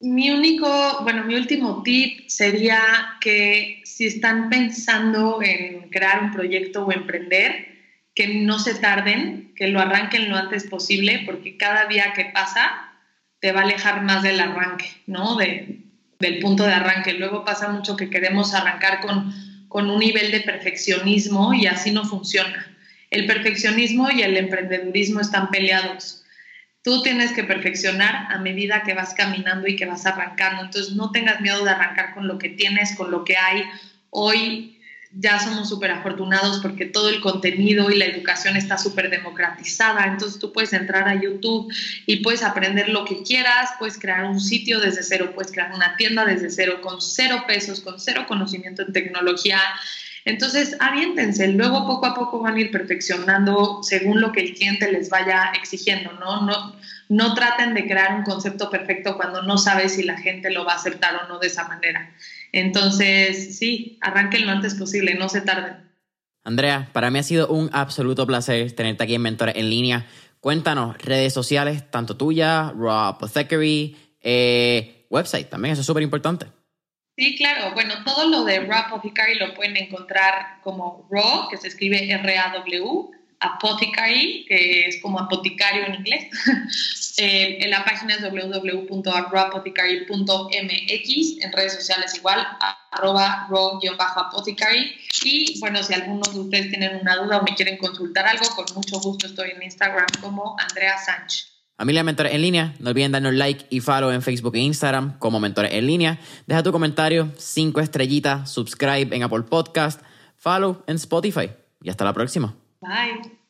mi único, bueno, mi último tip sería que si están pensando en crear un proyecto o emprender, que no se tarden, que lo arranquen lo antes posible, porque cada día que pasa te va a alejar más del arranque, ¿no? De, del punto de arranque. Luego pasa mucho que queremos arrancar con, con un nivel de perfeccionismo y así no funciona el perfeccionismo y el emprendedurismo están peleados. Tú tienes que perfeccionar a medida que vas caminando y que vas arrancando. Entonces, no tengas miedo de arrancar con lo que tienes, con lo que hay. Hoy ya somos súper afortunados porque todo el contenido y la educación está súper democratizada. Entonces, tú puedes entrar a YouTube y puedes aprender lo que quieras, puedes crear un sitio desde cero, puedes crear una tienda desde cero, con cero pesos, con cero conocimiento en tecnología entonces, aviéntense, luego poco a poco van a ir perfeccionando según lo que el cliente les vaya exigiendo, ¿no? No, no traten de crear un concepto perfecto cuando no sabes si la gente lo va a aceptar o no de esa manera. Entonces, sí, arranquen lo antes posible, no se tarden. Andrea, para mí ha sido un absoluto placer tenerte aquí en Mentores en línea. Cuéntanos, redes sociales, tanto tuya, Raw Apothecary, eh, website también, eso es súper importante. Sí, claro. Bueno, todo lo de Raw Apothecary lo pueden encontrar como Raw, que se escribe R-A-W, Apothecary, que es como apoticario en inglés. eh, en la página es www.rawapothecary.mx, en redes sociales igual, arroba raw-apothecary. Y bueno, si algunos de ustedes tienen una duda o me quieren consultar algo, con mucho gusto estoy en Instagram como Andrea Sánchez. Familia Mentores en Línea, no olviden darnos like y follow en Facebook e Instagram como Mentores en Línea. Deja tu comentario, cinco estrellitas, subscribe en Apple Podcast, follow en Spotify. Y hasta la próxima. Bye.